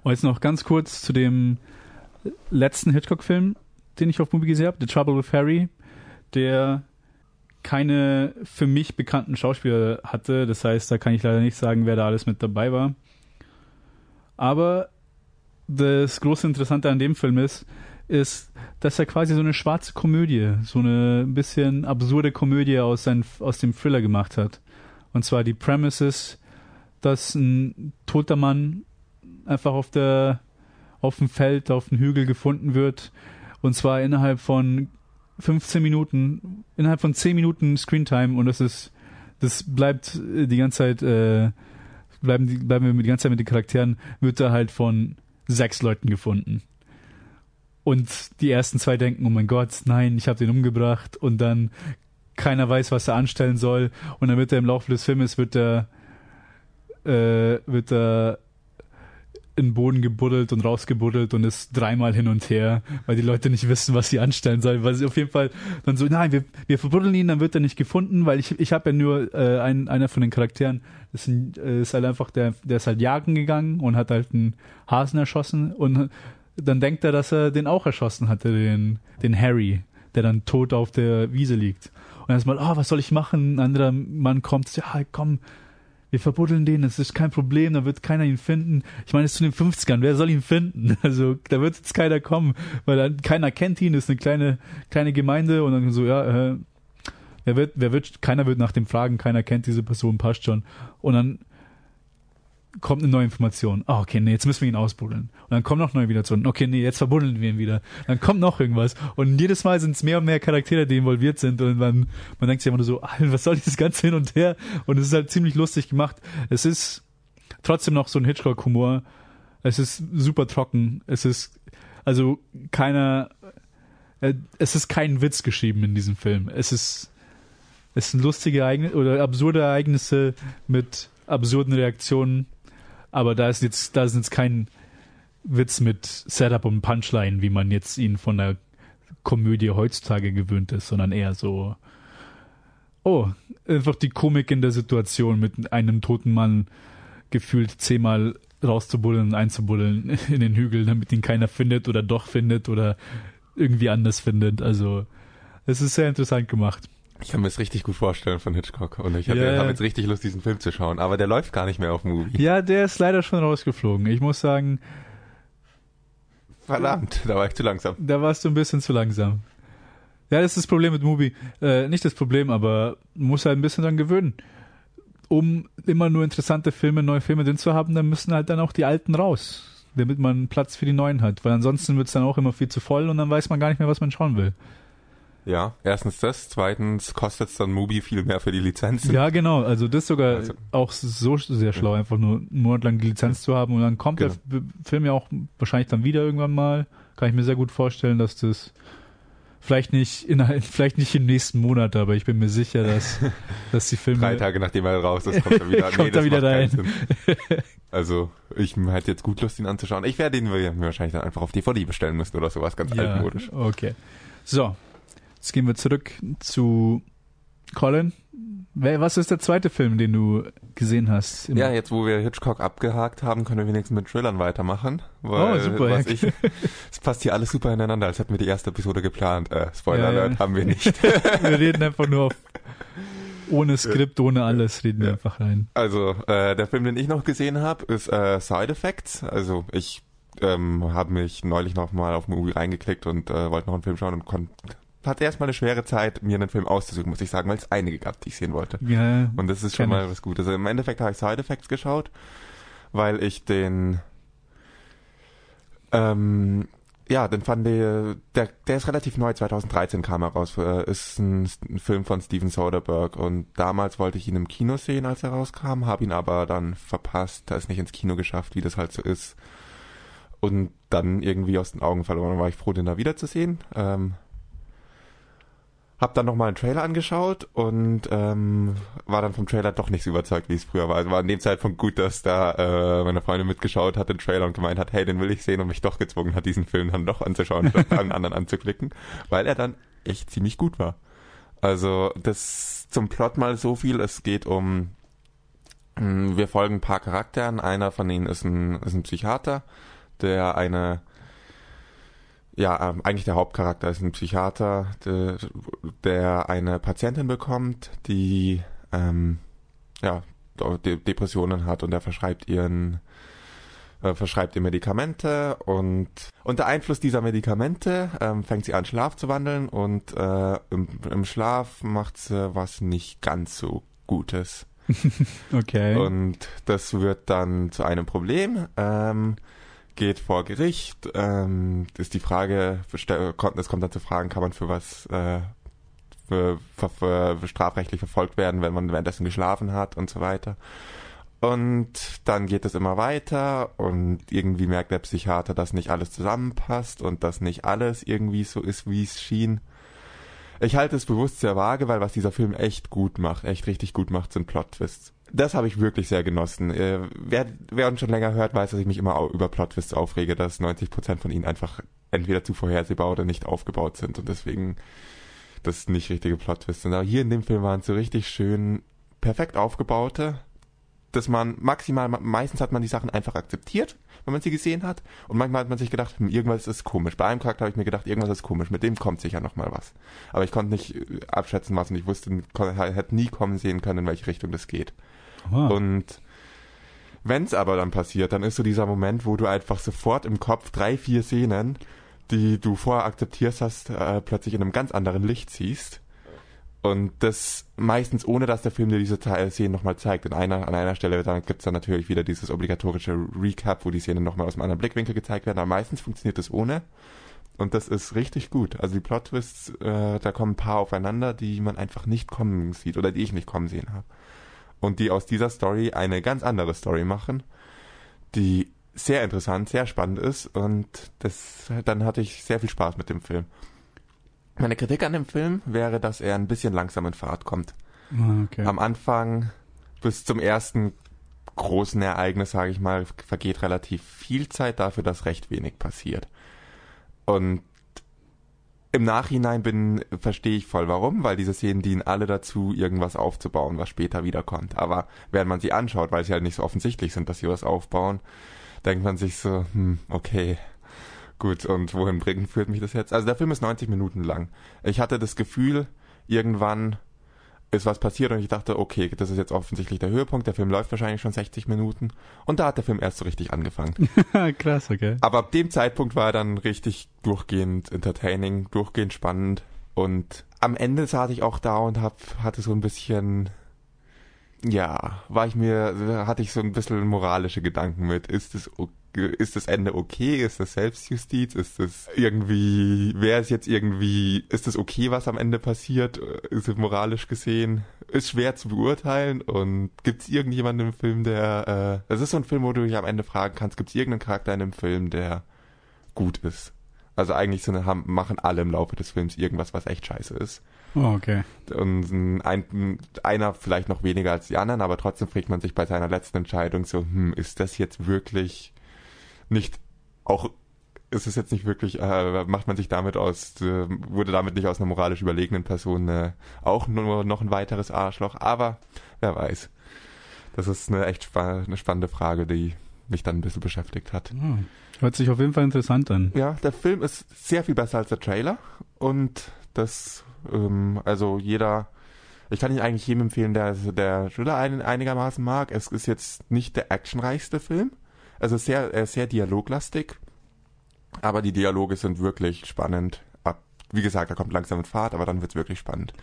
[SPEAKER 1] Und jetzt noch ganz kurz zu dem letzten Hitchcock-Film, den ich auf Movie gesehen habe, The Trouble with Harry, der keine für mich bekannten Schauspieler hatte. Das heißt, da kann ich leider nicht sagen, wer da alles mit dabei war. Aber das große Interessante an dem Film ist, ist, dass er quasi so eine schwarze Komödie, so eine bisschen absurde Komödie aus, sein, aus dem Thriller gemacht hat. Und zwar die Premises, dass ein toter Mann einfach auf der auf dem Feld, auf dem Hügel gefunden wird. Und zwar innerhalb von 15 Minuten, innerhalb von 10 Minuten Screentime und das ist, das bleibt die ganze Zeit, äh, bleiben, bleiben wir die ganze Zeit mit den Charakteren, wird er halt von sechs Leuten gefunden. Und die ersten zwei denken, oh mein Gott, nein, ich habe den umgebracht und dann keiner weiß, was er anstellen soll und dann wird er im Laufe des Filmes wird er äh, wird er in den Boden gebuddelt und rausgebuddelt und ist dreimal hin und her, weil die Leute nicht wissen, was sie anstellen sollen. Weil sie auf jeden Fall dann so, nein, wir, wir verbuddeln ihn, dann wird er nicht gefunden, weil ich, ich habe ja nur äh, ein, einer von den Charakteren, ist, ein, äh, ist halt einfach, der, der ist halt jagen gegangen und hat halt einen Hasen erschossen und dann denkt er, dass er den auch erschossen hatte, den, den Harry, der dann tot auf der Wiese liegt. Und erstmal, ah, oh, was soll ich machen? Ein anderer Mann kommt, ja, komm, wir verbuddeln den, das ist kein Problem, da wird keiner ihn finden. Ich meine, es ist zu den 50ern, wer soll ihn finden? Also da wird jetzt keiner kommen, weil dann keiner kennt ihn, das ist eine kleine, kleine Gemeinde und dann so, ja, äh, wer wird, wer wird, keiner wird nach dem fragen, keiner kennt diese Person, passt schon. Und dann kommt eine neue Information. Ah, okay, nee, jetzt müssen wir ihn ausbuddeln. Und dann kommt noch neue Informationen. Okay, nee, jetzt verbuddeln wir ihn wieder. Dann kommt noch irgendwas. Und jedes Mal sind es mehr und mehr Charaktere, die involviert sind. Und man, man denkt sich immer nur so, was soll dieses Ganze hin und her? Und es ist halt ziemlich lustig gemacht. Es ist trotzdem noch so ein Hitchcock-Humor. Es ist super trocken. Es ist, also keiner, äh, es ist kein Witz geschrieben in diesem Film. Es ist, es sind lustige Ereignisse oder absurde Ereignisse mit absurden Reaktionen aber da ist jetzt, da ist jetzt kein Witz mit Setup und Punchline, wie man jetzt ihn von der Komödie heutzutage gewöhnt ist, sondern eher so, oh, einfach die Komik in der Situation mit einem toten Mann gefühlt zehnmal rauszubuddeln und einzubuddeln in den Hügel, damit ihn keiner findet oder doch findet oder irgendwie anders findet. Also, es ist sehr interessant gemacht.
[SPEAKER 2] Ich kann mir das richtig gut vorstellen von Hitchcock und ich yeah. habe jetzt richtig Lust, diesen Film zu schauen, aber der läuft gar nicht mehr auf Movie.
[SPEAKER 1] Ja, der ist leider schon rausgeflogen. Ich muss sagen.
[SPEAKER 2] Verdammt, da war ich zu langsam.
[SPEAKER 1] Da warst du ein bisschen zu langsam. Ja, das ist das Problem mit Movie. Äh, nicht das Problem, aber muss halt ein bisschen dran gewöhnen. Um immer nur interessante Filme, neue Filme drin zu haben, dann müssen halt dann auch die alten raus, damit man Platz für die neuen hat. Weil ansonsten wird es dann auch immer viel zu voll und dann weiß man gar nicht mehr, was man schauen will.
[SPEAKER 2] Ja, erstens das, zweitens kostet es dann Mubi viel mehr für die Lizenzen.
[SPEAKER 1] Ja, genau, also das sogar also, auch so sehr schlau, einfach nur einen Monat lang die Lizenz zu haben und dann kommt genau. der Film ja auch wahrscheinlich dann wieder irgendwann mal. Kann ich mir sehr gut vorstellen, dass das vielleicht nicht innerhalb, vielleicht nicht im nächsten Monat, aber ich bin mir sicher, dass, dass die Filme.
[SPEAKER 2] Drei Tage nachdem er raus ist, kommt er wieder,
[SPEAKER 1] kommt nee, das wieder rein.
[SPEAKER 2] Also, ich hätte jetzt gut Lust, ihn anzuschauen. Ich werde ihn mir wahrscheinlich dann einfach auf DVD bestellen müssen oder sowas, ganz ja, altmodisch.
[SPEAKER 1] Okay. So, Jetzt gehen wir zurück zu Colin. Was ist der zweite Film, den du gesehen hast?
[SPEAKER 2] Ja, jetzt wo wir Hitchcock abgehakt haben, können wir wenigstens mit Thrillern weitermachen. Weil, oh, super. Ich, es passt hier alles super ineinander, als hätten wir die erste Episode geplant. Äh, Spoiler Alert, ja. haben wir nicht.
[SPEAKER 1] wir reden einfach nur auf, ohne Skript, ohne alles, reden ja. wir einfach rein.
[SPEAKER 2] Also, äh, der Film, den ich noch gesehen habe, ist äh, Side Effects. Also, ich ähm, habe mich neulich noch mal auf Movie reingeklickt und äh, wollte noch einen Film schauen und konnte hatte erstmal eine schwere Zeit, mir einen Film auszusuchen, muss ich sagen, weil es einige gab, die ich sehen wollte. Ja, und das ist schon mal was Gutes. Also im Endeffekt habe ich Side Effects geschaut, weil ich den ähm, ja, den fand ich, der, der ist relativ neu, 2013 kam er raus, äh, ist ein, ein, Film von Steven Soderbergh. Und damals wollte ich ihn im Kino sehen, als er rauskam, habe ihn aber dann verpasst, da ist nicht ins Kino geschafft, wie das halt so ist. Und dann irgendwie aus den Augen verloren, dann war ich froh, den da wiederzusehen. Ähm, hab dann nochmal einen Trailer angeschaut und ähm, war dann vom Trailer doch nicht so überzeugt, wie es früher war. Also war in dem Zeitpunkt gut, dass da äh, meine Freundin mitgeschaut hat, den Trailer und gemeint hat, hey, den will ich sehen und mich doch gezwungen hat, diesen Film dann doch anzuschauen und einen anderen anzuklicken, weil er dann echt ziemlich gut war. Also das zum Plot mal so viel, es geht um hm, wir folgen ein paar Charakteren, einer von ihnen ist ein, ist ein Psychiater, der eine ja, ähm, eigentlich der Hauptcharakter ist ein Psychiater, der, der eine Patientin bekommt, die ähm, ja, De Depressionen hat und er verschreibt ihren äh, verschreibt ihr Medikamente und unter Einfluss dieser Medikamente ähm, fängt sie an Schlaf zu wandeln und äh, im, im Schlaf macht sie was nicht ganz so Gutes.
[SPEAKER 1] okay.
[SPEAKER 2] Und das wird dann zu einem Problem. Ähm, geht vor Gericht, ähm, ist die Frage, es kommt dann zu Fragen, kann man für was äh, für, für, für strafrechtlich verfolgt werden, wenn man währenddessen geschlafen hat und so weiter. Und dann geht es immer weiter und irgendwie merkt der Psychiater, dass nicht alles zusammenpasst und dass nicht alles irgendwie so ist, wie es schien. Ich halte es bewusst sehr vage, weil was dieser Film echt gut macht, echt richtig gut macht, sind Plot-Twists das habe ich wirklich sehr genossen. Äh, wer, wer uns schon länger hört, weiß, dass ich mich immer über Plot-Twists aufrege, dass 90% von ihnen einfach entweder zu vorhersehbar oder nicht aufgebaut sind und deswegen das nicht richtige Plot-Twists sind. Aber hier in dem Film waren es so richtig schön perfekt aufgebaute, dass man maximal, meistens hat man die Sachen einfach akzeptiert, wenn man sie gesehen hat. Und manchmal hat man sich gedacht, hm, irgendwas ist komisch. Bei einem Charakter habe ich mir gedacht, irgendwas ist komisch, mit dem kommt sicher noch mal was. Aber ich konnte nicht äh, abschätzen, was und ich wusste, hätte nie kommen sehen können, in welche Richtung das geht. Aha. Und wenn es aber dann passiert, dann ist so dieser Moment, wo du einfach sofort im Kopf drei, vier Szenen, die du vorher akzeptiert hast, äh, plötzlich in einem ganz anderen Licht siehst. Und das meistens ohne, dass der Film dir diese Szenen nochmal zeigt. In einer, an einer Stelle dann gibt's dann natürlich wieder dieses obligatorische Recap, wo die Szenen nochmal aus einem anderen Blickwinkel gezeigt werden. Aber meistens funktioniert das ohne. Und das ist richtig gut. Also die Plot-Twists, äh, da kommen ein paar aufeinander, die man einfach nicht kommen sieht oder die ich nicht kommen sehen habe. Und die aus dieser Story eine ganz andere Story machen, die sehr interessant, sehr spannend ist und das, dann hatte ich sehr viel Spaß mit dem Film. Meine Kritik an dem Film wäre, dass er ein bisschen langsam in Fahrt kommt.
[SPEAKER 1] Ah, Okay.
[SPEAKER 2] Am Anfang bis zum ersten großen Ereignis, sage ich mal, vergeht relativ viel Zeit dafür, dass recht wenig passiert. Und im Nachhinein bin, verstehe ich voll warum, weil diese Szenen dienen alle dazu, irgendwas aufzubauen, was später wiederkommt. Aber während man sie anschaut, weil sie halt nicht so offensichtlich sind, dass sie was aufbauen, denkt man sich so, hm, okay, gut, und wohin bringen führt mich das jetzt? Also der Film ist 90 Minuten lang. Ich hatte das Gefühl, irgendwann ist was passiert und ich dachte, okay, das ist jetzt offensichtlich der Höhepunkt, der Film läuft wahrscheinlich schon 60 Minuten und da hat der Film erst so richtig angefangen.
[SPEAKER 1] Krass, okay.
[SPEAKER 2] Aber ab dem Zeitpunkt war er dann richtig durchgehend entertaining, durchgehend spannend und am Ende saß ich auch da und hab, hatte so ein bisschen, ja, war ich mir, hatte ich so ein bisschen moralische Gedanken mit, ist es okay? Ist das Ende okay? Ist das Selbstjustiz? Ist das irgendwie, wäre es jetzt irgendwie, ist das okay, was am Ende passiert? Ist es moralisch gesehen? Ist schwer zu beurteilen und gibt es irgendjemanden im Film, der, äh, das ist so ein Film, wo du dich am Ende fragen kannst, gibt es irgendeinen Charakter in dem Film, der gut ist? Also eigentlich sind, haben, machen alle im Laufe des Films irgendwas, was echt scheiße ist.
[SPEAKER 1] Oh, okay.
[SPEAKER 2] Und ein, einer vielleicht noch weniger als die anderen, aber trotzdem fragt man sich bei seiner letzten Entscheidung so, hm, ist das jetzt wirklich nicht auch ist es jetzt nicht wirklich, äh, macht man sich damit aus, äh, wurde damit nicht aus einer moralisch überlegenen Person äh, auch nur noch ein weiteres Arschloch, aber wer weiß. Das ist eine echt spa eine spannende Frage, die mich dann ein bisschen beschäftigt hat.
[SPEAKER 1] Oh, hört sich auf jeden Fall interessant an.
[SPEAKER 2] Ja, der Film ist sehr viel besser als der Trailer und das, ähm, also jeder, ich kann ihn eigentlich jedem empfehlen, der der Thriller ein, einigermaßen mag. Es ist jetzt nicht der actionreichste Film, also sehr, äh, sehr dialoglastig. Aber die Dialoge sind wirklich spannend. Wie gesagt, er kommt langsam in Fahrt, aber dann wird's wirklich spannend.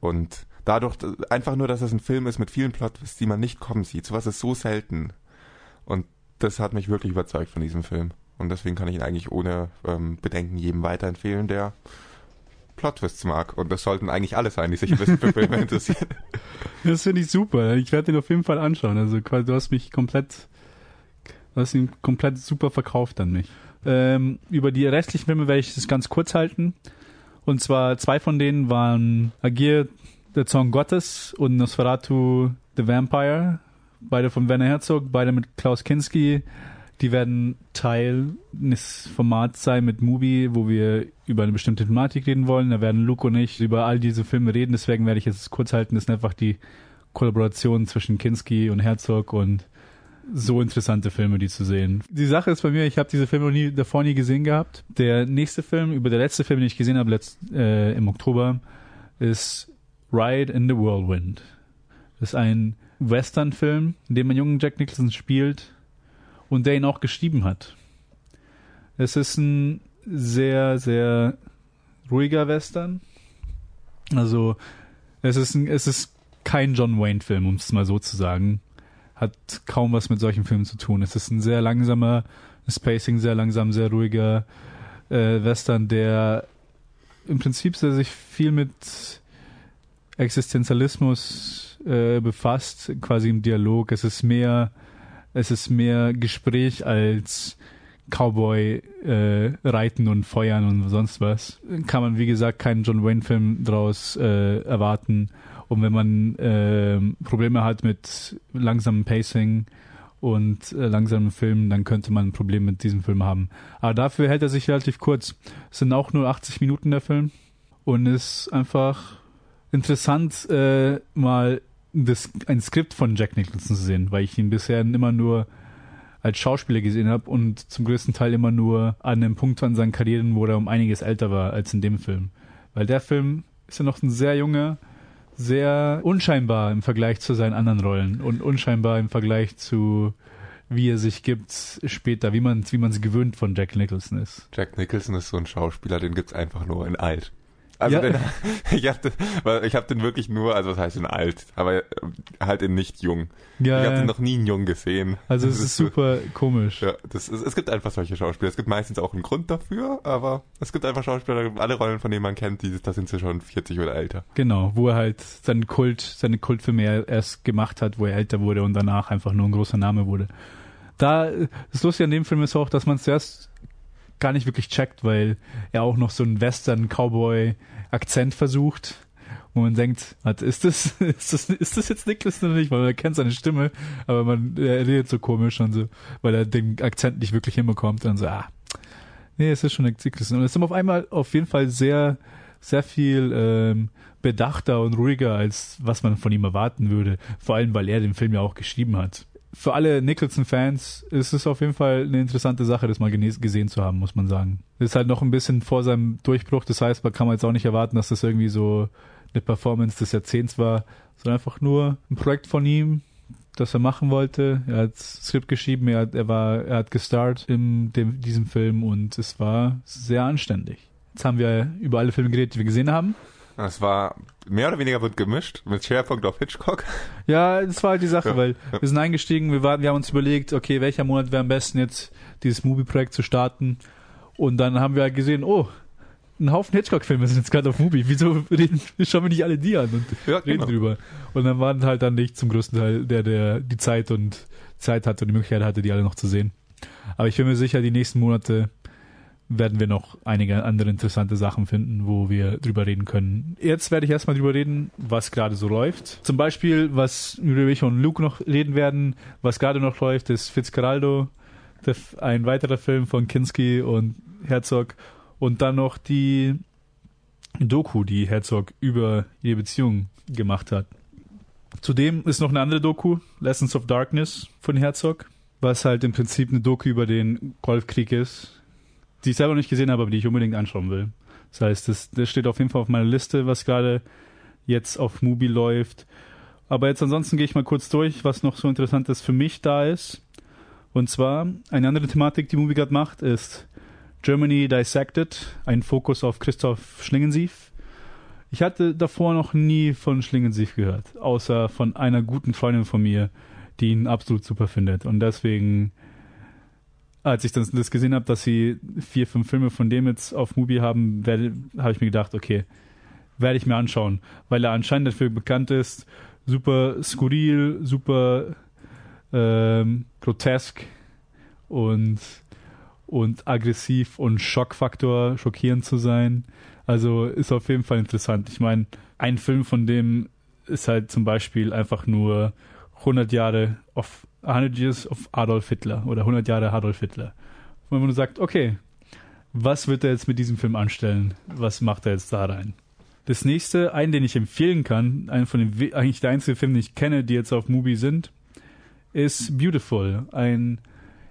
[SPEAKER 2] Und dadurch, einfach nur, dass es ein Film ist mit vielen Plots, die man nicht kommen sieht. Sowas ist so selten. Und das hat mich wirklich überzeugt von diesem Film. Und deswegen kann ich ihn eigentlich ohne ähm, Bedenken jedem weiterempfehlen, der Plot-Twists mag. Und das sollten eigentlich alle sein, die sich ein bisschen für Filme interessieren.
[SPEAKER 1] Das finde ich super. Ich werde den auf jeden Fall anschauen. Also du hast mich komplett Du hast ihn komplett super verkauft an mich. Ähm, über die restlichen Filme werde ich es ganz kurz halten. Und zwar zwei von denen waren Agir, der Zorn Gottes und Nosferatu, The Vampire. Beide von Werner Herzog, beide mit Klaus Kinski. Die werden Teil eines Formats sein mit Mubi, wo wir über eine bestimmte Thematik reden wollen. Da werden Luke und ich über all diese Filme reden. Deswegen werde ich jetzt kurz halten. Das sind einfach die Kollaboration zwischen Kinski und Herzog und so interessante Filme, die zu sehen. Die Sache ist bei mir, ich habe diese Filme noch nie davor nie gesehen gehabt. Der nächste Film, über der letzte Film, den ich gesehen habe letzt, äh, im Oktober, ist Ride in the Whirlwind. Das ist ein Western-Film, in dem ein jungen Jack Nicholson spielt und der ihn auch geschrieben hat. Es ist ein sehr, sehr ruhiger Western. Also es ist, ein, es ist kein John Wayne-Film, um es mal so zu sagen hat kaum was mit solchen Filmen zu tun. Es ist ein sehr langsamer Spacing, sehr langsam, sehr ruhiger äh, Western, der im Prinzip sehr sich viel mit Existenzialismus äh, befasst, quasi im Dialog. Es ist mehr, es ist mehr Gespräch als Cowboy äh, reiten und feuern und sonst was. Kann man wie gesagt keinen John Wayne Film draus äh, erwarten. Und wenn man äh, Probleme hat mit langsamem Pacing und äh, langsamen Filmen, dann könnte man ein Problem mit diesem Film haben. Aber dafür hält er sich relativ kurz. Es sind auch nur 80 Minuten der Film und ist einfach interessant, äh, mal das, ein Skript von Jack Nicholson zu sehen, weil ich ihn bisher immer nur als Schauspieler gesehen habe und zum größten Teil immer nur an einem Punkt an seinen Karrieren, wo er um einiges älter war als in dem Film. Weil der Film ist ja noch ein sehr junger, sehr unscheinbar im Vergleich zu seinen anderen Rollen und unscheinbar im Vergleich zu wie er sich gibt später, wie man wie es gewöhnt von Jack Nicholson ist.
[SPEAKER 2] Jack Nicholson ist so ein Schauspieler, den gibt's einfach nur in alt. Also
[SPEAKER 1] Ja.
[SPEAKER 2] den, ich habe den, ich hab den wirklich nur, also was heißt in alt, aber äh, halt in nicht jung.
[SPEAKER 1] Ja,
[SPEAKER 2] ich habe den noch nie in jung gesehen.
[SPEAKER 1] also es ist super komisch.
[SPEAKER 2] Ja, das ist, es gibt einfach solche Schauspieler. Es gibt meistens auch einen Grund dafür, aber es gibt einfach Schauspieler, alle Rollen, von denen man kennt, die, da sind sie schon 40 oder älter.
[SPEAKER 1] Genau, wo er halt seinen Kult, seine Kultfilme er- erst gemacht hat, wo er älter wurde und danach einfach nur ein großer Name wurde. Da, das Lustige an dem Film ist auch, dass man es zuerst gar nicht wirklich checkt, weil er auch noch so einen Western-Cowboy-Akzent versucht, wo man denkt, was ist das? Ist das, ist das jetzt Nicholas oder nicht? Weil man kennt seine Stimme, aber man, er redet so komisch und so, weil er den Akzent nicht wirklich hinbekommt und so, ah, nee, es ist schon Nicholas. Und es ist auf einmal auf jeden Fall sehr, sehr viel ähm, bedachter und ruhiger, als was man von ihm erwarten würde. Vor allem, weil er den Film ja auch geschrieben hat. Für alle Nicholson-Fans ist es auf jeden Fall eine interessante Sache, das mal gesehen zu haben, muss man sagen. Ist halt noch ein bisschen vor seinem Durchbruch, das heißt, man kann man jetzt auch nicht erwarten, dass das irgendwie so eine Performance des Jahrzehnts war, sondern einfach nur ein Projekt von ihm, das er machen wollte. Er hat Skript geschrieben, er hat, er war, er hat gestarrt in dem, diesem Film und es war sehr anständig. Jetzt haben wir über alle Filme geredet, die wir gesehen haben.
[SPEAKER 2] Es war mehr oder weniger bunt gemischt, mit Schwerpunkt auf Hitchcock.
[SPEAKER 1] Ja, das war halt die Sache,
[SPEAKER 2] Ja,
[SPEAKER 1] weil wir sind eingestiegen, wir, waren, wir haben uns überlegt, okay, welcher Monat wäre am besten jetzt, dieses Movie-Projekt zu starten. Und dann haben wir halt gesehen, oh, ein Haufen Hitchcock-Filme sind jetzt gerade auf Movie. Wieso reden, schauen wir nicht alle die an und
[SPEAKER 2] Ja,
[SPEAKER 1] reden
[SPEAKER 2] genau.
[SPEAKER 1] drüber? Und dann waren halt dann nicht zum größten Teil der, der die Zeit und Zeit hatte und die Möglichkeit hatte, die alle noch zu sehen. Aber ich bin mir sicher, die nächsten Monate werden wir noch einige andere interessante Sachen finden, wo wir drüber reden können. Jetzt werde ich erstmal drüber reden, was gerade so läuft. Zum Beispiel, was über und Luke noch reden werden, was gerade noch läuft, ist Fitzcarraldo, ein weiterer Film von Kinski und Herzog. Und dann noch die Doku, die Herzog über ihre Beziehung gemacht hat. Zudem ist noch eine andere Doku, Lessons of Darkness von Herzog, was halt im Prinzip eine Doku über den Golfkrieg ist, die ich selber nicht gesehen habe, aber die ich unbedingt anschauen will. Das heißt, das, das steht auf jeden Fall auf meiner Liste, was gerade jetzt auf Mubi läuft. Aber jetzt ansonsten gehe ich mal kurz durch, was noch so interessantes für mich da ist. Und zwar, eine andere Thematik, die Mubi gerade macht, ist Germany Dissected, ein Fokus auf Christoph Schlingensief. Ich hatte davor noch nie von Schlingensief gehört, außer von einer guten Freundin von mir, die ihn absolut super findet. Und deswegen, als ich das, das gesehen habe, dass sie vier, fünf Filme von dem jetzt auf Mubi haben, habe ich mir gedacht, okay, werde ich mir anschauen, weil er anscheinend dafür bekannt ist, super skurril, super ähm, grotesk und und aggressiv und Schockfaktor schockierend zu sein. Also ist auf jeden Fall interessant. Ich meine, ein Film von dem ist halt zum Beispiel einfach nur 100 Jahre of 100 Years of Adolf Hitler oder 100 Jahre Adolf Hitler. Wenn man sagt, okay, was wird er jetzt mit diesem Film anstellen? Was macht er jetzt da rein? Das nächste, einen, den ich empfehlen kann, einen von den, eigentlich der einzige Film, den ich kenne, die jetzt auf Mubi sind, ist Beautiful, ein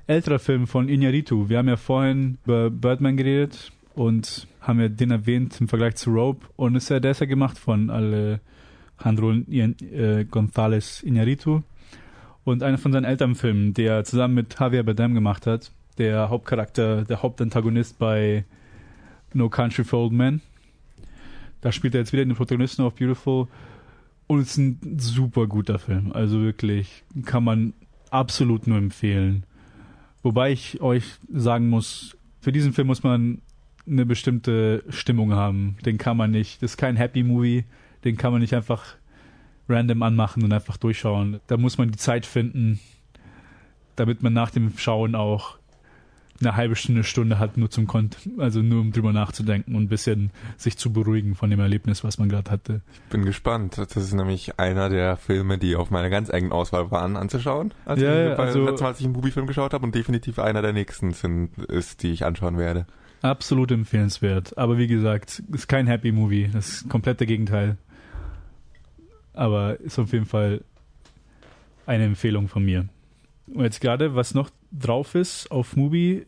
[SPEAKER 1] älterer Film von Iñárritu. Wir haben ja vorhin über Birdman geredet und haben ja den erwähnt im Vergleich zu Rope und ist ja, ja gemacht von Alejandro äh, González Iñárritu und einer von seinen älteren Filmen, der er zusammen mit Javier Bardem gemacht hat, der Hauptcharakter, der Hauptantagonist bei No Country for Old Men. Da spielt er jetzt wieder den Protagonisten auf Beautiful und es ist ein super guter Film. Also wirklich kann man absolut nur empfehlen. Wobei ich euch sagen muss, für diesen Film muss man eine bestimmte Stimmung haben. Den kann man nicht, das ist kein Happy Movie, den kann man nicht einfach random anmachen und einfach durchschauen. Da muss man die Zeit finden, damit man nach dem Schauen auch eine halbe Stunde, Stunde hat, nur zum Kont also nur um drüber nachzudenken und ein bisschen sich zu beruhigen von dem Erlebnis, was man gerade hatte.
[SPEAKER 2] Bin gespannt. Das ist nämlich einer der Filme, die auf meiner ganz engen Auswahl waren, anzuschauen. Als
[SPEAKER 1] Ja,
[SPEAKER 2] ich
[SPEAKER 1] ja, also-
[SPEAKER 2] letztes Mal, als ich einen Movie-Film geschaut habe und definitiv einer der nächsten sind, ist, die ich anschauen werde.
[SPEAKER 1] Absolut empfehlenswert. Aber wie gesagt, ist kein Happy Movie. Das ist komplett der Gegenteil. Aber ist auf jeden Fall eine Empfehlung von mir. Und jetzt gerade, was noch drauf ist auf Mubi,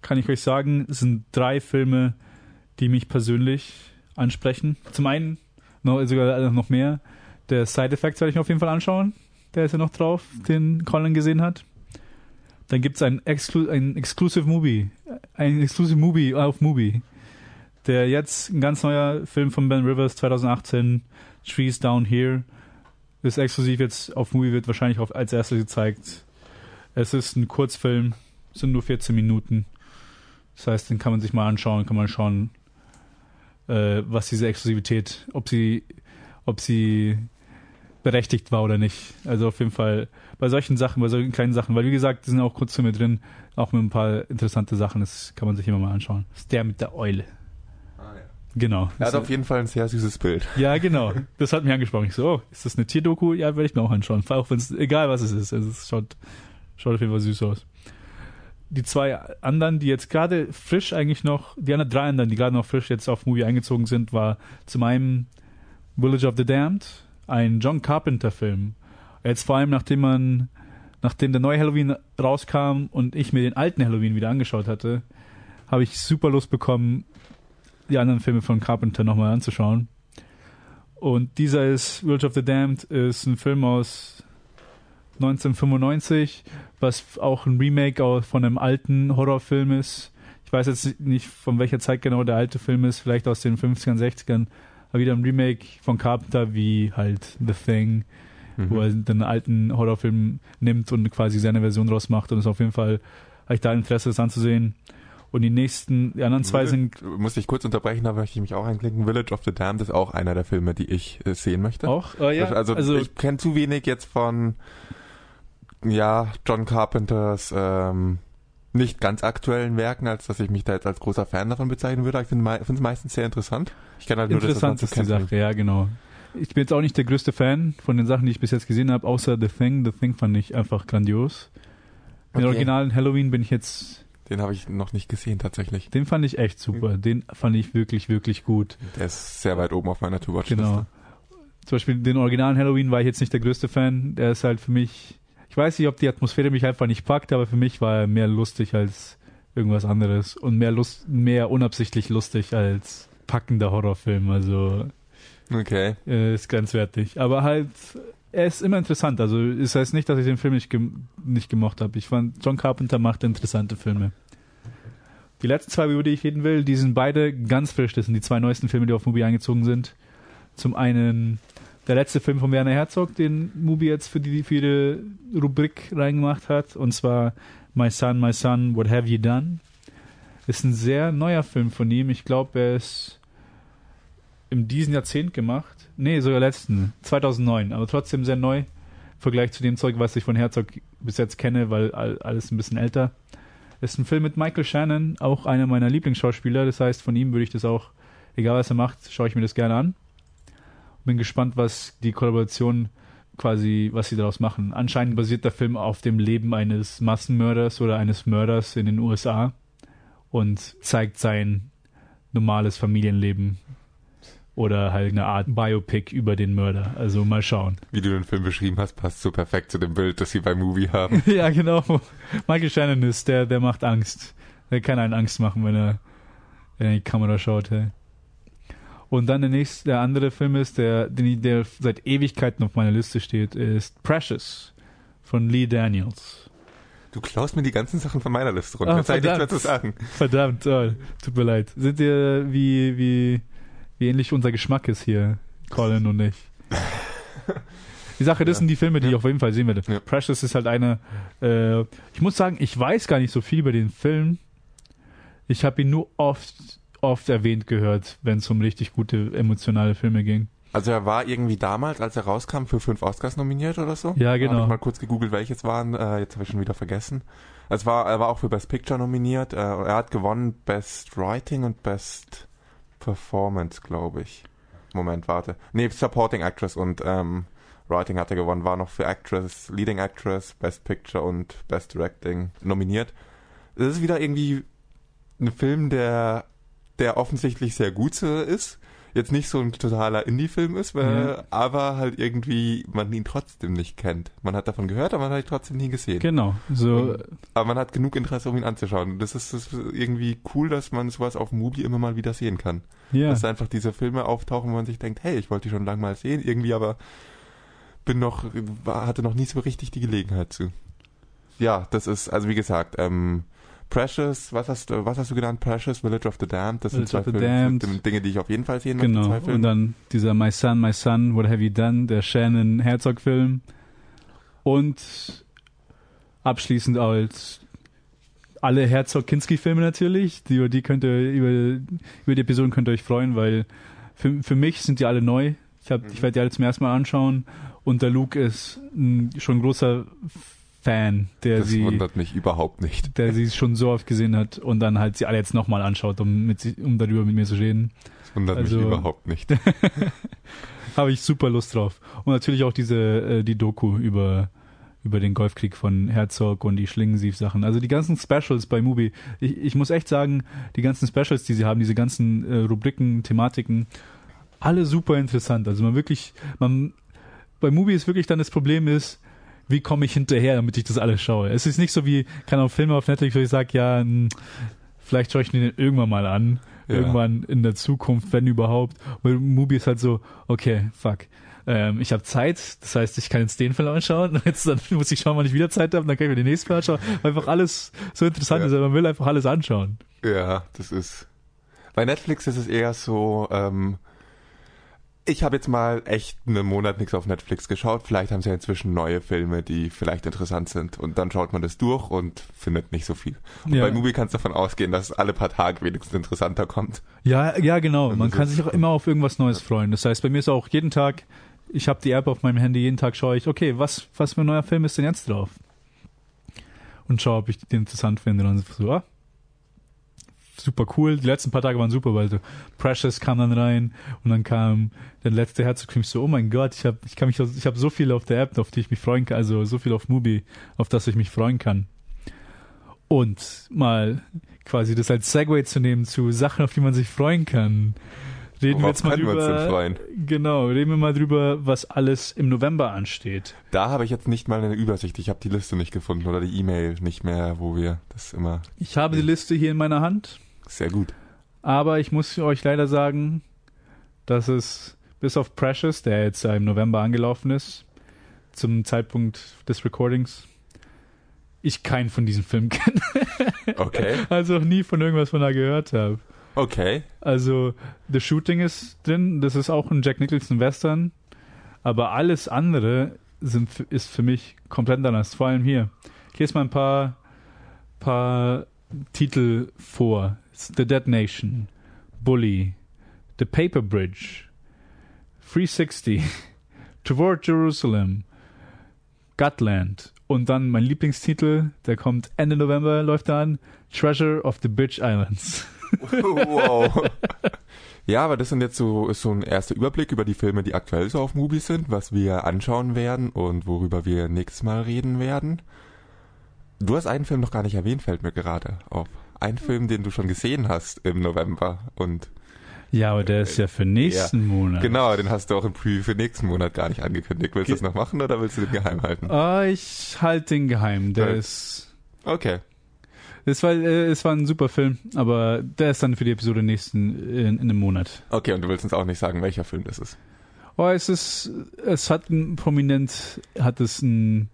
[SPEAKER 1] kann ich euch sagen, sind drei Filme, die mich persönlich ansprechen. Zum einen, noch, sogar noch mehr, der Side Effects werde ich mir auf jeden Fall anschauen. Der ist ja noch drauf, den Colin gesehen hat. Dann gibt es ein, Exclu ein Exclusive Movie, ein Exclusive Movie auf Movie. Der jetzt ein ganz neuer Film von Ben Rivers 2018, Trees Down Here, ist exklusiv jetzt auf Movie, wird wahrscheinlich auf, als erstes gezeigt. Es ist ein Kurzfilm, sind nur 14 Minuten. Das heißt, den kann man sich mal anschauen, kann man schauen, äh, was diese Exklusivität, ob sie, ob sie berechtigt war oder nicht. Also auf jeden Fall bei solchen Sachen, bei solchen kleinen Sachen, weil wie gesagt, die sind auch Kurzfilme drin, auch mit ein paar interessante Sachen, das kann man sich immer mal anschauen. Das ist der mit der Eule. Genau.
[SPEAKER 2] Er hat auf jeden Fall ein sehr süßes Bild.
[SPEAKER 1] Ja, genau. Das hat mich angesprochen. Ich so, oh, ist das eine Tierdoku? Ja, werde ich mir auch anschauen. Auch wenn es, egal was es ist. Also es schaut, schaut auf jeden Fall süß aus. Die zwei anderen, die jetzt gerade frisch eigentlich noch, die anderen drei anderen, die gerade noch frisch jetzt auf Movie eingezogen sind, war zum einen Village of the Damned, ein John Carpenter Film. Jetzt vor allem, nachdem man, nachdem der neue Halloween rauskam und ich mir den alten Halloween wieder angeschaut hatte, habe ich super Lust bekommen, die anderen Filme von Carpenter nochmal anzuschauen. Und dieser ist, Village of the Damned, ist ein Film aus 1995, was auch ein Remake von einem alten Horrorfilm ist. Ich weiß jetzt nicht, von welcher Zeit genau der alte Film ist, vielleicht aus den 50ern, 60ern, aber wieder ein Remake von Carpenter wie halt The Thing, mhm. wo er den alten Horrorfilm nimmt und quasi seine Version draus macht und es auf jeden Fall habe ich da Interesse, das anzusehen. Und die nächsten, die anderen zwei sind.
[SPEAKER 2] Muss ich kurz unterbrechen, da möchte ich mich auch einklicken. Village of the Damned ist auch einer der Filme, die ich äh, sehen möchte.
[SPEAKER 1] Auch? Oh, ja.
[SPEAKER 2] Also, also ich kenne zu wenig jetzt von ja, John Carpenters ähm, nicht ganz aktuellen Werken, als dass ich mich da jetzt als großer Fan davon bezeichnen würde. Ich finde es meistens sehr interessant. Ich kenne halt
[SPEAKER 1] nur interessant das, was ist die Sache, ja, genau. Ich bin jetzt auch nicht der größte Fan von den Sachen, die ich bis jetzt gesehen habe, außer The Thing. The Thing fand ich einfach grandios. Den okay. originalen Halloween bin ich jetzt.
[SPEAKER 2] Den habe ich noch nicht gesehen, tatsächlich.
[SPEAKER 1] Den fand ich echt super. Den fand ich wirklich, wirklich gut.
[SPEAKER 2] Der ist sehr weit oben auf meiner To-Watch-Liste. Genau.
[SPEAKER 1] Zum Beispiel den originalen Halloween war ich jetzt nicht der größte Fan. Der ist halt für mich ich weiß nicht, ob die Atmosphäre mich einfach nicht packt, aber für mich war er mehr lustig als irgendwas anderes und mehr Lust, mehr unabsichtlich lustig als packender Horrorfilm. Also
[SPEAKER 2] okay,
[SPEAKER 1] äh, ist grenzwertig. Aber halt, er ist immer interessant. Also es heißt nicht, dass ich den Film nicht, nicht gemocht habe. Ich fand, John Carpenter macht interessante Filme. Die letzten zwei, über die ich reden will, die sind beide ganz frisch. Das sind die zwei neuesten Filme, die auf Movie eingezogen sind. Zum einen der letzte Film von Werner Herzog, den Mubi jetzt für die, für die Rubrik reingemacht hat. Und zwar My Son, My Son, What Have You Done? Ist ein sehr neuer Film von ihm. Ich glaube, er ist im diesen Jahrzehnt gemacht. Nee, sogar letzten. 2009. Aber trotzdem sehr neu. Im Vergleich zu dem Zeug, was ich von Herzog bis jetzt kenne, weil alles ein bisschen älter. Ist ein Film mit Michael Shannon, auch einer meiner Lieblingsschauspieler. Das heißt, von ihm würde ich das auch, egal was er macht, schaue ich mir das gerne an bin gespannt, was die Kollaboration quasi, was sie daraus machen. Anscheinend basiert der Film auf dem Leben eines Massenmörders oder eines Mörders in den USA und zeigt sein normales Familienleben oder halt eine Art Biopic über den Mörder. Also mal schauen.
[SPEAKER 2] Wie du den Film beschrieben hast, passt so perfekt zu dem Bild, das sie beim Movie haben.
[SPEAKER 1] ja, genau. Michael Shannon ist der, der macht Angst. Der kann einen Angst machen, wenn er in die Kamera schaut. Hey. Und dann der nächste, der andere Film ist, der, der seit Ewigkeiten auf meiner Liste steht, ist Precious von Lee Daniels.
[SPEAKER 2] Du klaust mir die ganzen Sachen von meiner Liste runter. Oh, Jetzt nichts mehr zu sagen.
[SPEAKER 1] Verdammt, oh, tut mir leid. Sind dir wie, wie, wie ähnlich unser Geschmack ist hier, Colin und ich. Die Sache, das ja. sind die Filme, die ja. ich auf jeden Fall sehen werde. Ja. Precious ist halt eine, äh, ich muss sagen, ich weiß gar nicht so viel über den Film. Ich habe ihn nur oft oft erwähnt gehört, wenn es um richtig gute emotionale Filme ging.
[SPEAKER 2] Also er war irgendwie damals, als er rauskam, für fünf Oscars nominiert oder so.
[SPEAKER 1] Ja, genau. Habe
[SPEAKER 2] ich mal kurz gegoogelt, welche es waren. Äh, jetzt habe ich schon wieder vergessen. Es war, er war auch für Best Picture nominiert. Äh, er hat gewonnen Best Writing und Best Performance, glaube ich. Moment, warte. Nee, Supporting Actress und ähm, Writing hat er gewonnen. War noch für Actress, Leading Actress, Best Picture und Best Directing nominiert. Das ist wieder irgendwie ein Film, der der offensichtlich sehr gut ist. Jetzt nicht so ein totaler Indie-Film ist, weil, mhm. aber halt irgendwie man ihn trotzdem nicht kennt. Man hat davon gehört, aber man hat ihn trotzdem nie gesehen.
[SPEAKER 1] Genau. So. Und,
[SPEAKER 2] aber man hat genug Interesse, um ihn anzuschauen. Das ist, das ist irgendwie cool, dass man sowas auf Mubi immer mal wieder sehen kann. Ja. Dass einfach diese Filme auftauchen, wo man sich denkt, hey, ich wollte die schon lange mal sehen, irgendwie aber bin noch, hatte noch nie so richtig die Gelegenheit zu. Ja, das ist, also wie gesagt, ähm, Precious, was hast du, was hast du genannt? Precious, Village of the Damned. Das
[SPEAKER 1] Village
[SPEAKER 2] sind zwei Filme,
[SPEAKER 1] Damned.
[SPEAKER 2] Dinge, die ich auf jeden Fall sehen möchte.
[SPEAKER 1] Genau. Und dann dieser My Son, My Son, What Have You Done, der Shannon Herzog-Film. Und abschließend als alle Herzog-Kinski-Filme natürlich. Die, über die könnt ihr, über, über die Episoden könnt ihr euch freuen, weil für, für mich sind die alle neu. Ich, hab, ich werde die alle zum ersten Mal anschauen. Und der Luke ist ein, schon ein großer Fan, der
[SPEAKER 2] das
[SPEAKER 1] sie
[SPEAKER 2] wundert mich überhaupt nicht.
[SPEAKER 1] der sie schon so oft gesehen hat und dann halt sie alle jetzt nochmal anschaut, um, mit, um darüber mit mir zu reden.
[SPEAKER 2] Das wundert
[SPEAKER 1] Also-
[SPEAKER 2] mich überhaupt nicht.
[SPEAKER 1] Habe ich super Lust drauf. Und natürlich auch diese, äh, die Doku über, über den Golfkrieg von Herzog und die Schlingensief-Sachen. Also die ganzen Specials bei Mubi. Ich, ich muss echt sagen, die ganzen Specials, die sie haben, diese ganzen äh, Rubriken, Thematiken, alle super interessant. Also man wirklich, man, bei Mubi ist wirklich dann das Problem ist, wie komme ich hinterher, damit ich das alles schaue. Es ist nicht so wie, keine Ahnung, Filme auf Netflix, wo ich sage, ja, hm, vielleicht schaue ich mir den irgendwann mal an.
[SPEAKER 2] Ja.
[SPEAKER 1] Irgendwann in der Zukunft, wenn überhaupt. Weil Mubi ist halt so, okay, fuck. Ähm, ich habe Zeit, das heißt, ich kann jetzt den Film anschauen. Jetzt dann muss ich schauen, wann ich wieder Zeit habe, dann kann ich mir den nächsten Film anschauen. Weil einfach alles so interessant
[SPEAKER 2] Ja.
[SPEAKER 1] ist, aber man will einfach alles anschauen.
[SPEAKER 2] Ja, das ist. Bei Netflix ist es eher so, ähm, ich habe jetzt mal echt einen Monat nichts auf Netflix geschaut. Vielleicht haben sie ja inzwischen neue Filme, die vielleicht interessant sind. Und dann schaut man das durch und findet nicht so viel. Und
[SPEAKER 1] Ja.
[SPEAKER 2] bei Movie kannst du davon ausgehen, dass alle paar Tage wenigstens interessanter kommt.
[SPEAKER 1] Ja, ja, genau.
[SPEAKER 2] Und
[SPEAKER 1] Man kann sich auch immer auf irgendwas Neues freuen. Das heißt, bei mir ist auch jeden Tag, ich habe die App auf meinem Handy, jeden Tag schaue ich, okay, was, was für ein neuer Film ist denn jetzt drauf? Und schaue, ob ich den interessant finde. Und dann so, ah, super cool. Die letzten paar Tage waren super, weil so Precious kam dann rein und dann kam der letzte Herzogfilm. Ich so, oh mein Gott, ich habe ich kann mich, ich habe so viel auf der App, auf die ich mich freuen kann, also so viel auf Mubi, auf das ich mich freuen kann. Und mal quasi das als Segway zu nehmen zu Sachen, auf die man sich freuen kann. Reden wir
[SPEAKER 2] Worauf
[SPEAKER 1] jetzt mal
[SPEAKER 2] wir uns denn
[SPEAKER 1] drüber.
[SPEAKER 2] freuen?
[SPEAKER 1] Genau, reden wir mal drüber, was alles im November ansteht.
[SPEAKER 2] Da habe ich jetzt nicht mal eine Übersicht. Ich habe die Liste nicht gefunden oder die E-Mail nicht mehr, wo wir das immer
[SPEAKER 1] Ich habe die Liste hier in meiner Hand,
[SPEAKER 2] sehr gut.
[SPEAKER 1] aber ich muss euch leider sagen, dass es bis auf Precious, der jetzt im November angelaufen ist, zum Zeitpunkt des Recordings, ich keinen von diesen Filmen kenne.
[SPEAKER 2] Okay,
[SPEAKER 1] Also auch nie von irgendwas von da gehört habe.
[SPEAKER 2] okay.
[SPEAKER 1] Also The Shooting ist drin, das ist auch ein Jack Nicholson Western, aber alles andere sind, ist für mich komplett anders. Vor allem hier. Ich lese mal ein paar, paar Titel vor. The Dead Nation, Bully, The Paper Bridge, 360, Toward Jerusalem, Gutland und dann mein Lieblingstitel, der kommt Ende November, läuft da an, Treasure of the Bitch Islands.
[SPEAKER 2] wow. Ja, aber das sind jetzt so, ist so ein erster Überblick über die Filme, die aktuell so auf Mubi sind, was wir anschauen werden und worüber wir nächstes Mal reden werden. Du hast einen Film noch gar nicht erwähnt, fällt mir gerade auf. Ein Film, den du schon gesehen hast im November und
[SPEAKER 1] Ja, aber der ist ja für nächsten Monat.
[SPEAKER 2] genau, den hast du auch im Preview für nächsten Monat gar nicht angekündigt. Willst du das noch machen oder willst du den geheim halten?
[SPEAKER 1] Ah, ich halte den geheim. Der
[SPEAKER 2] Ja.
[SPEAKER 1] ist.
[SPEAKER 2] Okay.
[SPEAKER 1] Es war, äh, es war ein super Film, aber der ist dann für die Episode nächsten in, in einem Monat.
[SPEAKER 2] Okay, und du willst uns auch nicht sagen, welcher Film das ist.
[SPEAKER 1] Oh, es ist, es hat ein prominent, hat es ein,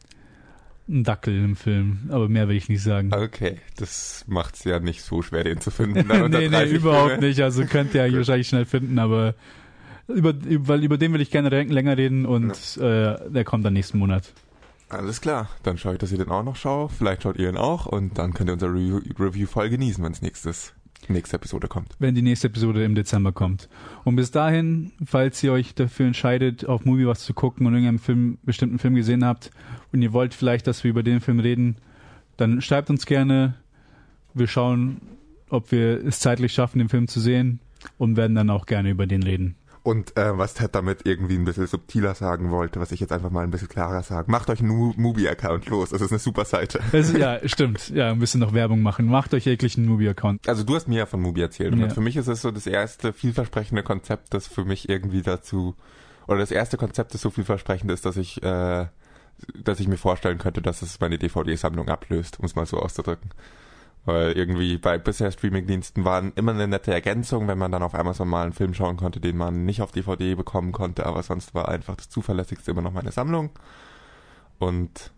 [SPEAKER 1] ein Dackel im Film, aber mehr will ich nicht sagen.
[SPEAKER 2] Okay, das macht's ja nicht so schwer, den zu finden.
[SPEAKER 1] Nee, nee,
[SPEAKER 2] 30
[SPEAKER 1] überhaupt
[SPEAKER 2] Filme.
[SPEAKER 1] nicht. Also könnt ihr wahrscheinlich schnell finden, aber über, weil über den will ich gerne länger reden und äh, der kommt dann nächsten Monat.
[SPEAKER 2] Alles klar, dann schaue ich, dass ihr den auch noch schaut. Vielleicht schaut ihr ihn auch und dann könnt ihr unser Re Review voll genießen, wenn es nächstes nächste Episode kommt.
[SPEAKER 1] wenn die nächste Episode im Dezember kommt. Und bis dahin, falls ihr euch dafür entscheidet, auf Movie was zu gucken und irgendeinen Film, bestimmten Film gesehen habt und ihr wollt vielleicht, dass wir über den Film reden, dann schreibt uns gerne. Wir schauen, ob wir es zeitlich schaffen, den Film zu sehen und werden dann auch gerne über den reden.
[SPEAKER 2] Und äh, was Ted damit irgendwie ein bisschen subtiler sagen wollte, was ich jetzt einfach mal ein bisschen klarer sage, macht euch einen Mubi-Account los, das ist eine super Seite.
[SPEAKER 1] Das, ja, stimmt. Ja, ein bisschen noch Werbung machen. Macht euch jeglichen Movie-Account.
[SPEAKER 2] Also du hast mir ja von Mubi erzählt
[SPEAKER 1] Ja.
[SPEAKER 2] und für mich ist es so das erste vielversprechende Konzept, das für mich irgendwie dazu, oder das erste Konzept, das so vielversprechend ist, dass ich, äh, dass ich mir vorstellen könnte, dass es meine DVD-Sammlung ablöst, um es mal so auszudrücken. Weil irgendwie bei bisher Streamingdiensten waren immer eine nette Ergänzung, wenn man dann auf Amazon mal einen Film schauen konnte, den man nicht auf DVD bekommen konnte, aber sonst war einfach das zuverlässigste immer noch meine Sammlung. Und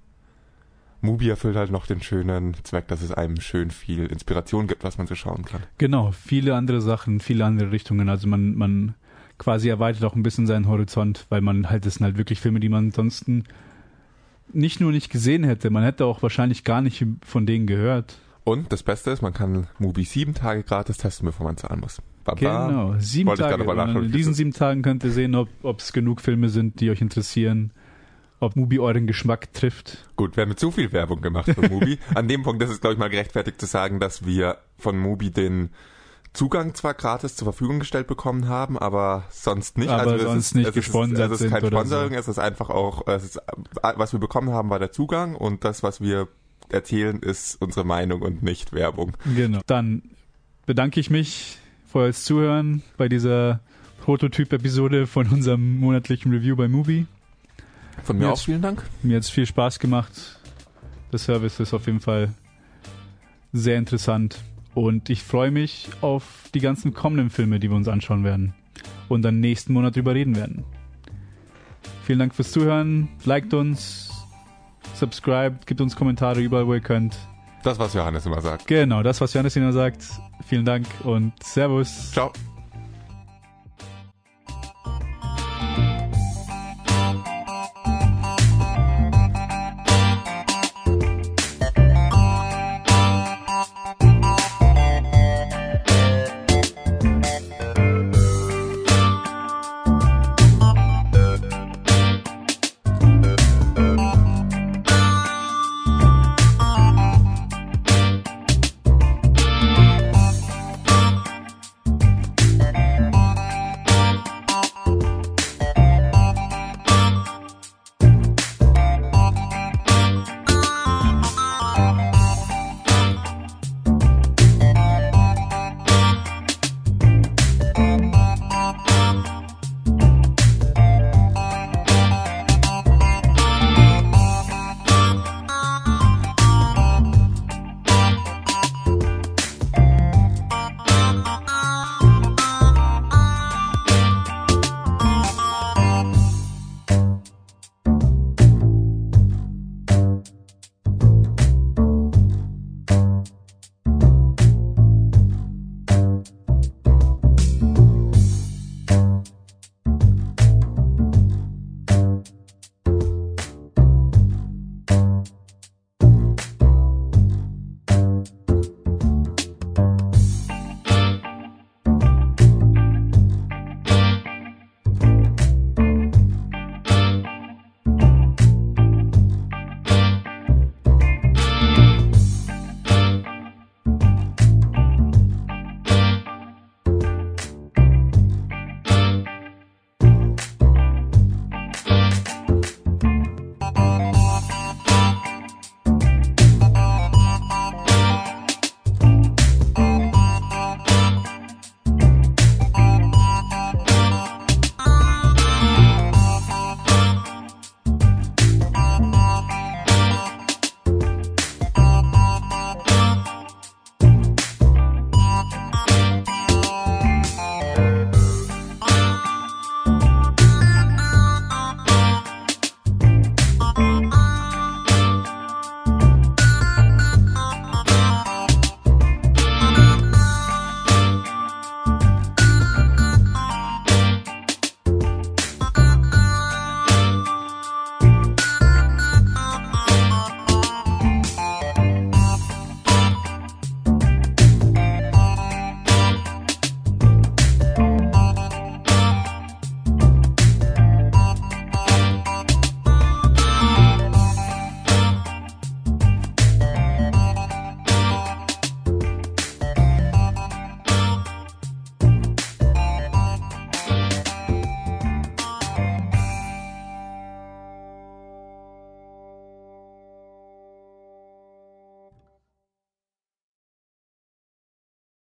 [SPEAKER 2] Mubi erfüllt halt noch den schönen Zweck, dass es einem schön viel Inspiration gibt, was man so schauen kann.
[SPEAKER 1] Genau, viele andere Sachen, viele andere Richtungen. Also man, man quasi erweitert auch ein bisschen seinen Horizont, weil man halt, das sind halt wirklich Filme, die man ansonsten nicht nur nicht gesehen hätte, man hätte auch wahrscheinlich gar nicht von denen gehört.
[SPEAKER 2] Und das Beste ist, man kann Mubi sieben Tage gratis testen, bevor man zahlen muss.
[SPEAKER 1] Baba. Genau, sieben Wollte Tage. In diesen sieben Tagen könnt ihr sehen, ob es genug Filme sind, die euch interessieren ob Mubi euren Geschmack trifft.
[SPEAKER 2] Gut, wir haben zu viel Werbung gemacht für Mubi. An dem Punkt ist es, glaube ich, mal gerechtfertigt zu sagen, dass wir von Mubi den Zugang zwar gratis zur Verfügung gestellt bekommen haben, aber sonst nicht.
[SPEAKER 1] Aber
[SPEAKER 2] also
[SPEAKER 1] sonst ist, nicht gesponsert
[SPEAKER 2] ist, es ist kein Sponsoring, so. es ist einfach auch, es ist, was wir bekommen haben, war der Zugang und das, was wir erzählen, ist unsere Meinung und nicht Werbung.
[SPEAKER 1] Genau. Dann bedanke ich mich für euer Zuhören bei dieser Prototyp-Episode von unserem monatlichen Review bei Mubi.
[SPEAKER 2] Von mir, mir auch vielen Dank.
[SPEAKER 1] Mir hat es viel Spaß gemacht. Der Service ist auf jeden Fall sehr interessant. Und ich freue mich auf die ganzen kommenden Filme, die wir uns anschauen werden. Und dann nächsten Monat drüber reden werden. Vielen Dank fürs Zuhören. Liked uns, subscribed, gibt uns Kommentare überall, wo ihr könnt.
[SPEAKER 2] Das, was Johannes immer sagt.
[SPEAKER 1] Genau, das, was Johannes immer sagt. Vielen Dank und Servus.
[SPEAKER 2] Ciao.